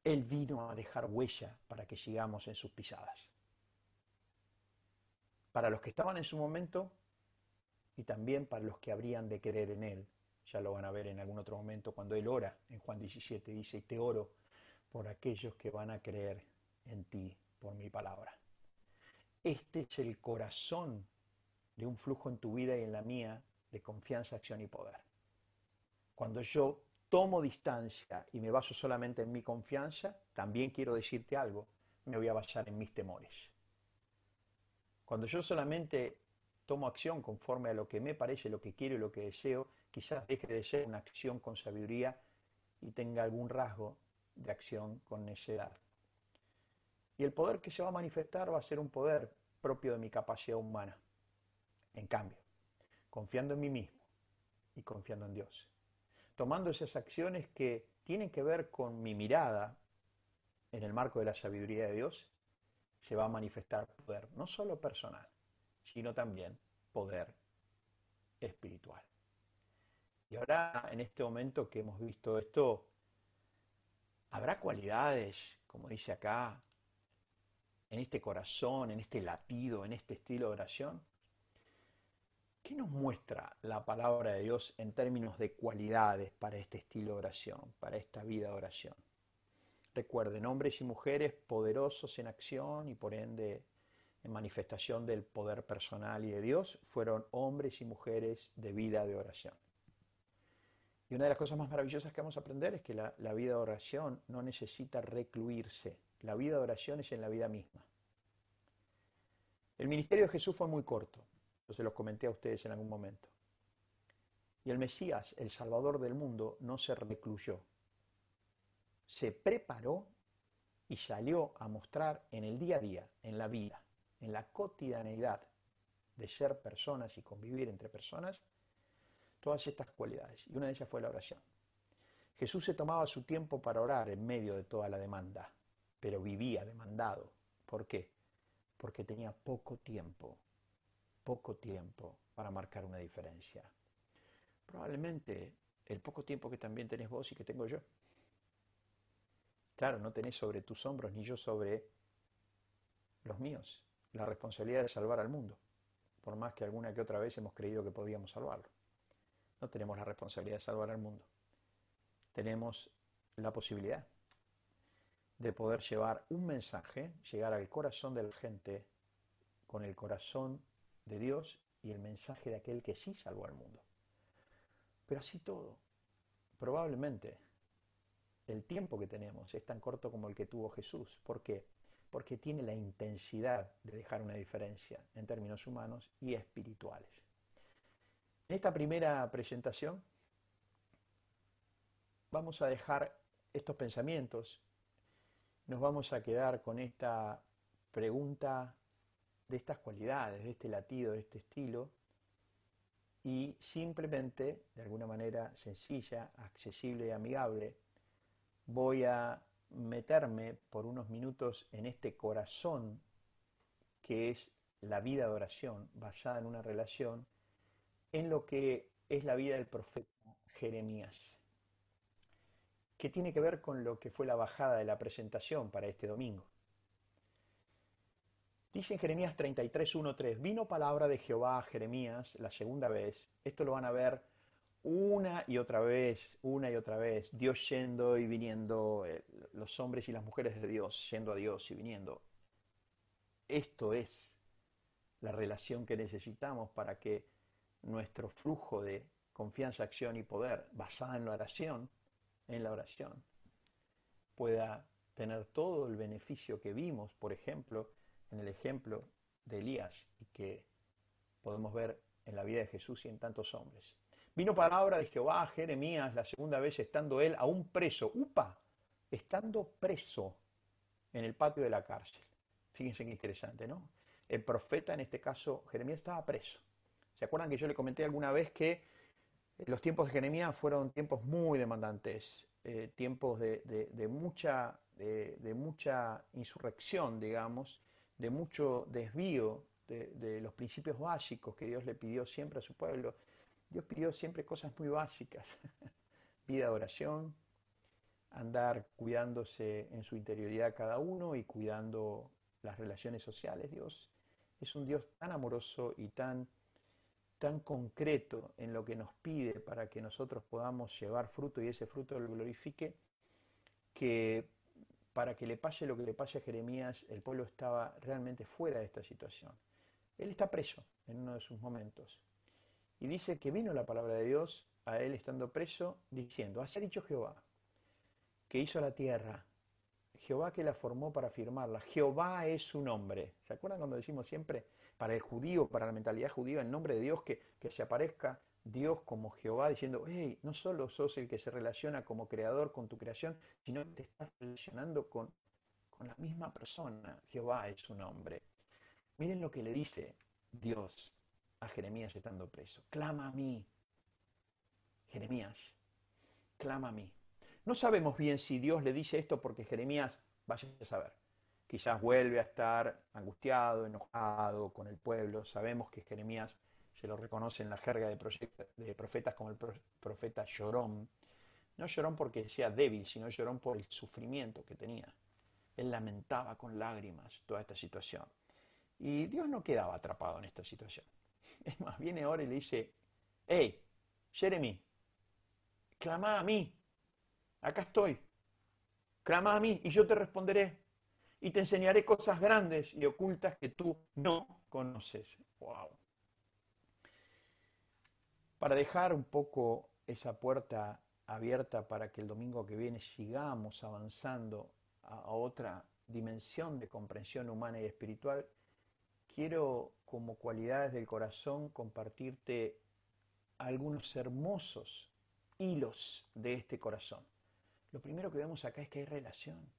Él vino a dejar huella para que sigamos en sus pisadas. Para los que estaban en su momento y también para los que habrían de querer en Él. Ya lo van a ver en algún otro momento cuando Él ora. En Juan 17 dice, y te oro por aquellos que van a creer en ti por mi palabra. Este es el corazón de un flujo en tu vida y en la mía de confianza, acción y poder. Cuando yo tomo distancia y me baso solamente en mi confianza, también quiero decirte algo, me voy a basar en mis temores. Cuando yo solamente tomo acción conforme a lo que me parece, lo que quiero y lo que deseo, quizás deje de ser una acción con sabiduría y tenga algún rasgo de acción con necedad. Y el poder que se va a manifestar va a ser un poder propio de mi capacidad humana. En cambio, confiando en mí mismo y confiando en Dios, tomando esas acciones que tienen que ver con mi mirada en el marco de la sabiduría de Dios, se va a manifestar poder, no solo personal, sino también poder espiritual. Y ahora, en este momento que hemos visto esto, habrá cualidades, como dice acá, en este corazón, en este latido, en este estilo de oración. ¿Qué nos muestra la palabra de Dios en términos de cualidades para este estilo de oración, para esta vida de oración? Recuerden, hombres y mujeres poderosos en acción y por ende en manifestación del poder personal y de Dios, fueron hombres y mujeres de vida de oración. Y una de las cosas más maravillosas que vamos a aprender es que la, vida de oración no necesita recluirse. La vida de oración es en la vida misma. El ministerio de Jesús fue muy corto. Yo se los comenté a ustedes en algún momento. Y el Mesías, el Salvador del mundo, no se recluyó. Se preparó y salió a mostrar en el día a día, en la vida, en la cotidianeidad de ser personas y convivir entre personas, todas estas cualidades. Y una de ellas fue la oración. Jesús se tomaba su tiempo para orar en medio de toda la demanda, pero vivía demandado. ¿Por qué? Porque tenía poco tiempo, poco tiempo para marcar una diferencia. Probablemente el poco tiempo que también tenés vos y que tengo yo. Claro, no tenés sobre tus hombros ni yo sobre los míos la responsabilidad de salvar al mundo, por más que alguna que otra vez hemos creído que podíamos salvarlo. No tenemos la responsabilidad de salvar al mundo. Tenemos la posibilidad de poder llevar un mensaje, llegar al corazón de la gente con el corazón de Dios y el mensaje de aquel que sí salvó al mundo. Pero así todo, probablemente el tiempo que tenemos es tan corto como el que tuvo Jesús. ¿Por qué? Porque tiene la intensidad de dejar una diferencia en términos humanos y espirituales. En esta primera presentación vamos a dejar estos pensamientos, nos vamos a quedar con esta pregunta de estas cualidades, de este latido, de este estilo, y simplemente, de alguna manera sencilla, accesible y amigable, voy a meterme por unos minutos en este corazón que es la vida de oración basada en una relación en lo que es la vida del profeta Jeremías, que tiene que ver con lo que fue la bajada de la presentación para este domingo. Dice en Jeremías 33, 3, vino palabra de Jehová a Jeremías la segunda vez, esto lo van a ver una y otra vez, una y otra vez, Dios yendo y viniendo, eh, los hombres y las mujeres de Dios yendo a Dios y viniendo. Esto es la relación que necesitamos para que nuestro flujo de confianza, acción y poder basada en la oración, en la oración, pueda tener todo el beneficio que vimos, por ejemplo, en el ejemplo de Elías y que podemos ver en la vida de Jesús y en tantos hombres. Vino palabra de Jehová a Jeremías la segunda vez estando él aún preso, upa, estando preso en el patio de la cárcel. Fíjense qué interesante, ¿no? El profeta, en este caso Jeremías, estaba preso. ¿Se acuerdan que yo le comenté alguna vez que los tiempos de Jeremías fueron tiempos muy demandantes, eh, tiempos de, mucha, insurrección, digamos, de mucho desvío de, los principios básicos que Dios le pidió siempre a su pueblo. Dios pidió siempre cosas muy básicas, vida oración, andar cuidándose en su interioridad cada uno y cuidando las relaciones sociales. Dios es un Dios tan amoroso y tan tan concreto en lo que nos pide para que nosotros podamos llevar fruto y ese fruto lo glorifique, que para que le pase lo que le pase a Jeremías, el pueblo estaba realmente fuera de esta situación. Él está preso en uno de sus momentos. Y dice que vino la palabra de Dios a él estando preso, diciendo, así ha dicho Jehová, que hizo la tierra, Jehová que la formó para firmarla, Jehová es su nombre. ¿Se acuerdan cuando decimos siempre, para el judío, para la mentalidad judía, el nombre de Dios, que, que se aparezca Dios como Jehová diciendo, hey, no solo sos el que se relaciona como creador con tu creación, sino que te estás relacionando con, con la misma persona. Jehová es su nombre. Miren lo que le dice Dios a Jeremías estando preso. Clama a mí. Jeremías, clama a mí. No sabemos bien si Dios le dice esto porque Jeremías, vaya a saber, quizás vuelve a estar angustiado, enojado con el pueblo. Sabemos que Jeremías se lo reconoce en la jerga de, profetas como el profeta llorón. No llorón porque sea débil, sino llorón por el sufrimiento que tenía. Él lamentaba con lágrimas toda esta situación. Y Dios no quedaba atrapado en esta situación. Es más, viene ahora y le dice, hey, Jeremy, clama a mí, acá estoy, clama a mí y yo te responderé y te enseñaré cosas grandes y ocultas que tú no conoces. Wow. Para dejar un poco esa puerta abierta para que el domingo que viene sigamos avanzando a otra dimensión de comprensión humana y espiritual, quiero como cualidades del corazón compartirte algunos hermosos hilos de este corazón. Lo primero que vemos acá es que hay relación.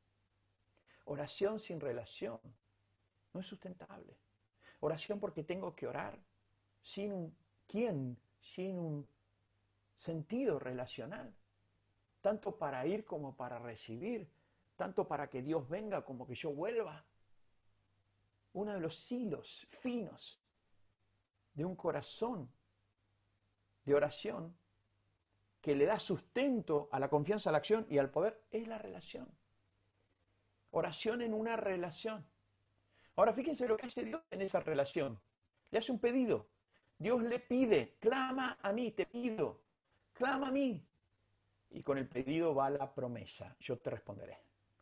Oración sin relación no es sustentable. Oración porque tengo que orar sin un quién, sin un sentido relacional. Tanto para ir como para recibir. Tanto para que Dios venga como que yo vuelva uno de los hilos finos de un corazón de oración que le da sustento a la confianza, a la acción y al poder es la relación. Oración en una relación. Ahora fíjense lo que hace Dios en esa relación. Le hace un pedido. Dios le pide, clama a mí, te pido, clama a mí. Y con el pedido va la promesa, yo te responderé.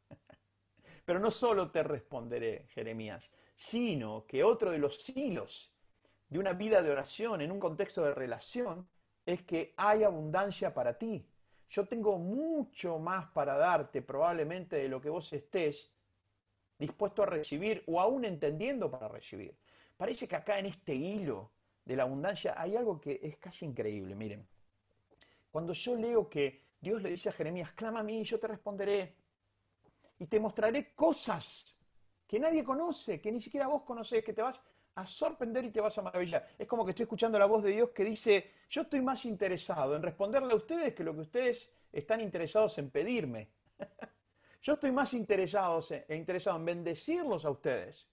Pero no solo te responderé, Jeremías, sino que otro de los hilos de una vida de oración en un contexto de relación es que hay abundancia para ti. Yo tengo mucho más para darte probablemente de lo que vos estés dispuesto a recibir o aún entendiendo para recibir. Parece que acá en este hilo de la abundancia hay algo que es casi increíble. Miren, cuando yo leo que Dios le dice a Jeremías, clama a mí yo te responderé y te mostraré cosas que nadie conoce, que ni siquiera vos conocés, que te vas a sorprender y te vas a maravillar. Es como que estoy escuchando la voz de Dios que dice, yo estoy más interesado en responderle a ustedes que lo que ustedes están interesados en pedirme. yo estoy más interesado, e interesado en bendecirlos a ustedes,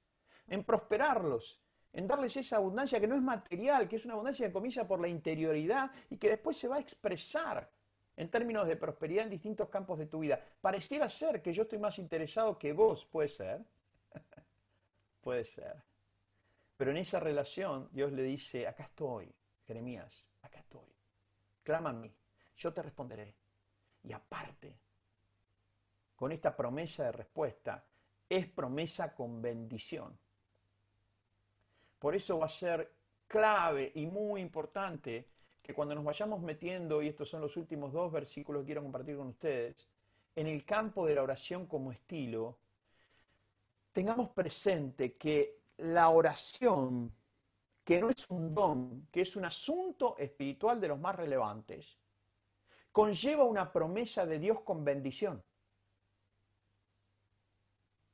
en prosperarlos, en darles esa abundancia que no es material, que es una abundancia que comienza por la interioridad y que después se va a expresar en términos de prosperidad en distintos campos de tu vida. Pareciera ser que yo estoy más interesado que vos, puede ser, Puede ser. Pero en esa relación Dios le dice, acá estoy, Jeremías, acá estoy. Clama a mí, yo te responderé. Y aparte, con esta promesa de respuesta, es promesa con bendición. Por eso va a ser clave y muy importante que cuando nos vayamos metiendo, y estos son los últimos dos versículos que quiero compartir con ustedes, en el campo de la oración como estilo, tengamos presente que la oración, que no es un don, que es un asunto espiritual de los más relevantes, conlleva una promesa de Dios con bendición.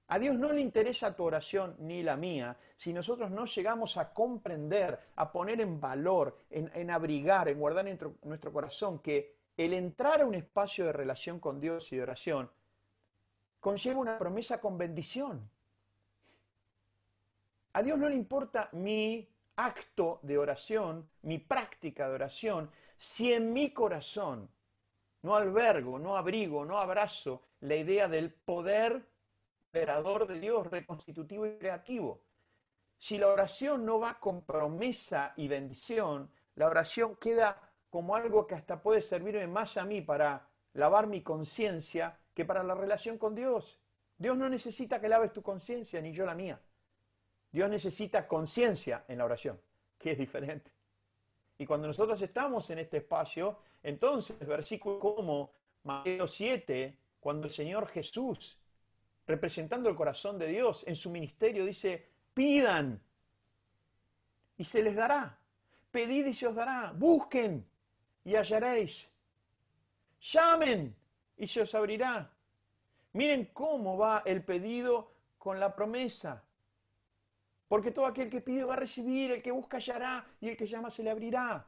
A Dios no le interesa tu oración ni la mía si nosotros no llegamos a comprender, a poner en valor, en, abrigar, en guardar en nuestro corazón que el entrar a un espacio de relación con Dios y de oración conlleva una promesa con bendición. A Dios no le importa mi acto de oración, mi práctica de oración, si en mi corazón no albergo, no abrigo, no abrazo la idea del poder operador de Dios, reconstitutivo y creativo. Si la oración no va con promesa y bendición, la oración queda como algo que hasta puede servirme más a mí para lavar mi conciencia que para la relación con Dios. Dios no necesita que laves tu conciencia, ni yo la mía. Dios necesita conciencia en la oración, que es diferente. Y cuando nosotros estamos en este espacio, entonces, versículo como Mateo 7, cuando el Señor Jesús, representando el corazón de Dios en su ministerio, dice, pidan y se les dará. Pedid y se os dará. Busquen y hallaréis. Llamen y se os abrirá. Miren cómo va el pedido con la promesa. Porque todo aquel que pide va a recibir, el que busca hallará y el que llama se le abrirá.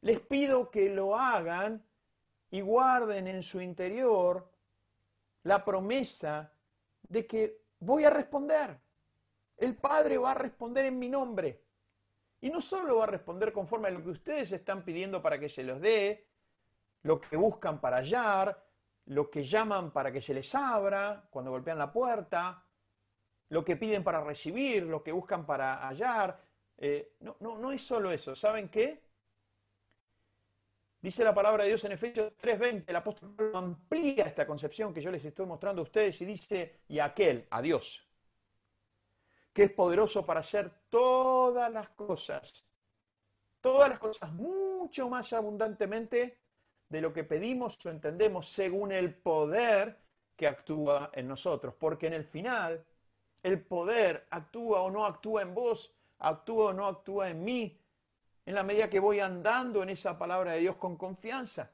Les pido que lo hagan y guarden en su interior la promesa de que voy a responder. El Padre va a responder en mi nombre. Y no solo va a responder conforme a lo que ustedes están pidiendo para que se los dé, lo que buscan para hallar, lo que llaman para que se les abra cuando golpean la puerta, lo que piden para recibir, lo que buscan para hallar. Eh, no, no, no es solo eso. ¿Saben qué? Dice la palabra de Dios en Efesios 3:20, el apóstol amplía esta concepción que yo les estoy mostrando a ustedes y dice, y aquel, a Dios, que es poderoso para hacer todas las cosas, todas las cosas mucho más abundantemente de lo que pedimos o entendemos según el poder que actúa en nosotros, porque en el final el poder actúa o no actúa en vos, actúa o no actúa en mí, en la medida que voy andando en esa palabra de Dios con confianza.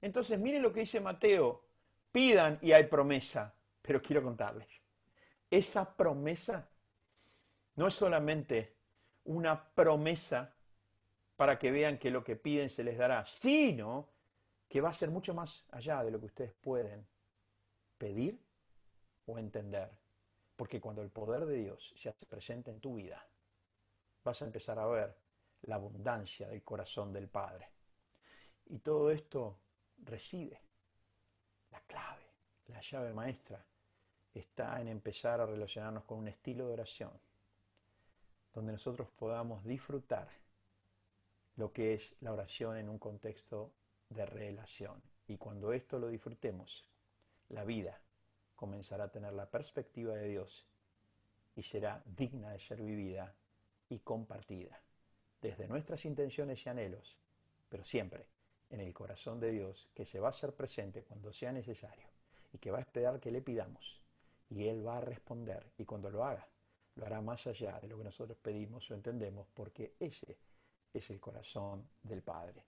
Entonces, miren lo que dice Mateo, pidan y hay promesa, pero quiero contarles, esa promesa no es solamente una promesa para que vean que lo que piden se les dará, sino que va a ser mucho más allá de lo que ustedes pueden pedir o entender. Porque cuando el poder de Dios se hace presente en tu vida, vas a empezar a ver la abundancia del corazón del Padre. Y todo esto reside. La clave, la llave maestra, está en empezar a relacionarnos con un estilo de oración donde nosotros podamos disfrutar lo que es la oración en un contexto de relación. Y cuando esto lo disfrutemos, la vida comenzará a tener la perspectiva de Dios y será digna de ser vivida y compartida desde nuestras intenciones y anhelos, pero siempre en el corazón de Dios que se va a hacer presente cuando sea necesario y que va a esperar que le pidamos y Él va a responder y cuando lo haga lo hará más allá de lo que nosotros pedimos o entendemos porque ese es el corazón del Padre.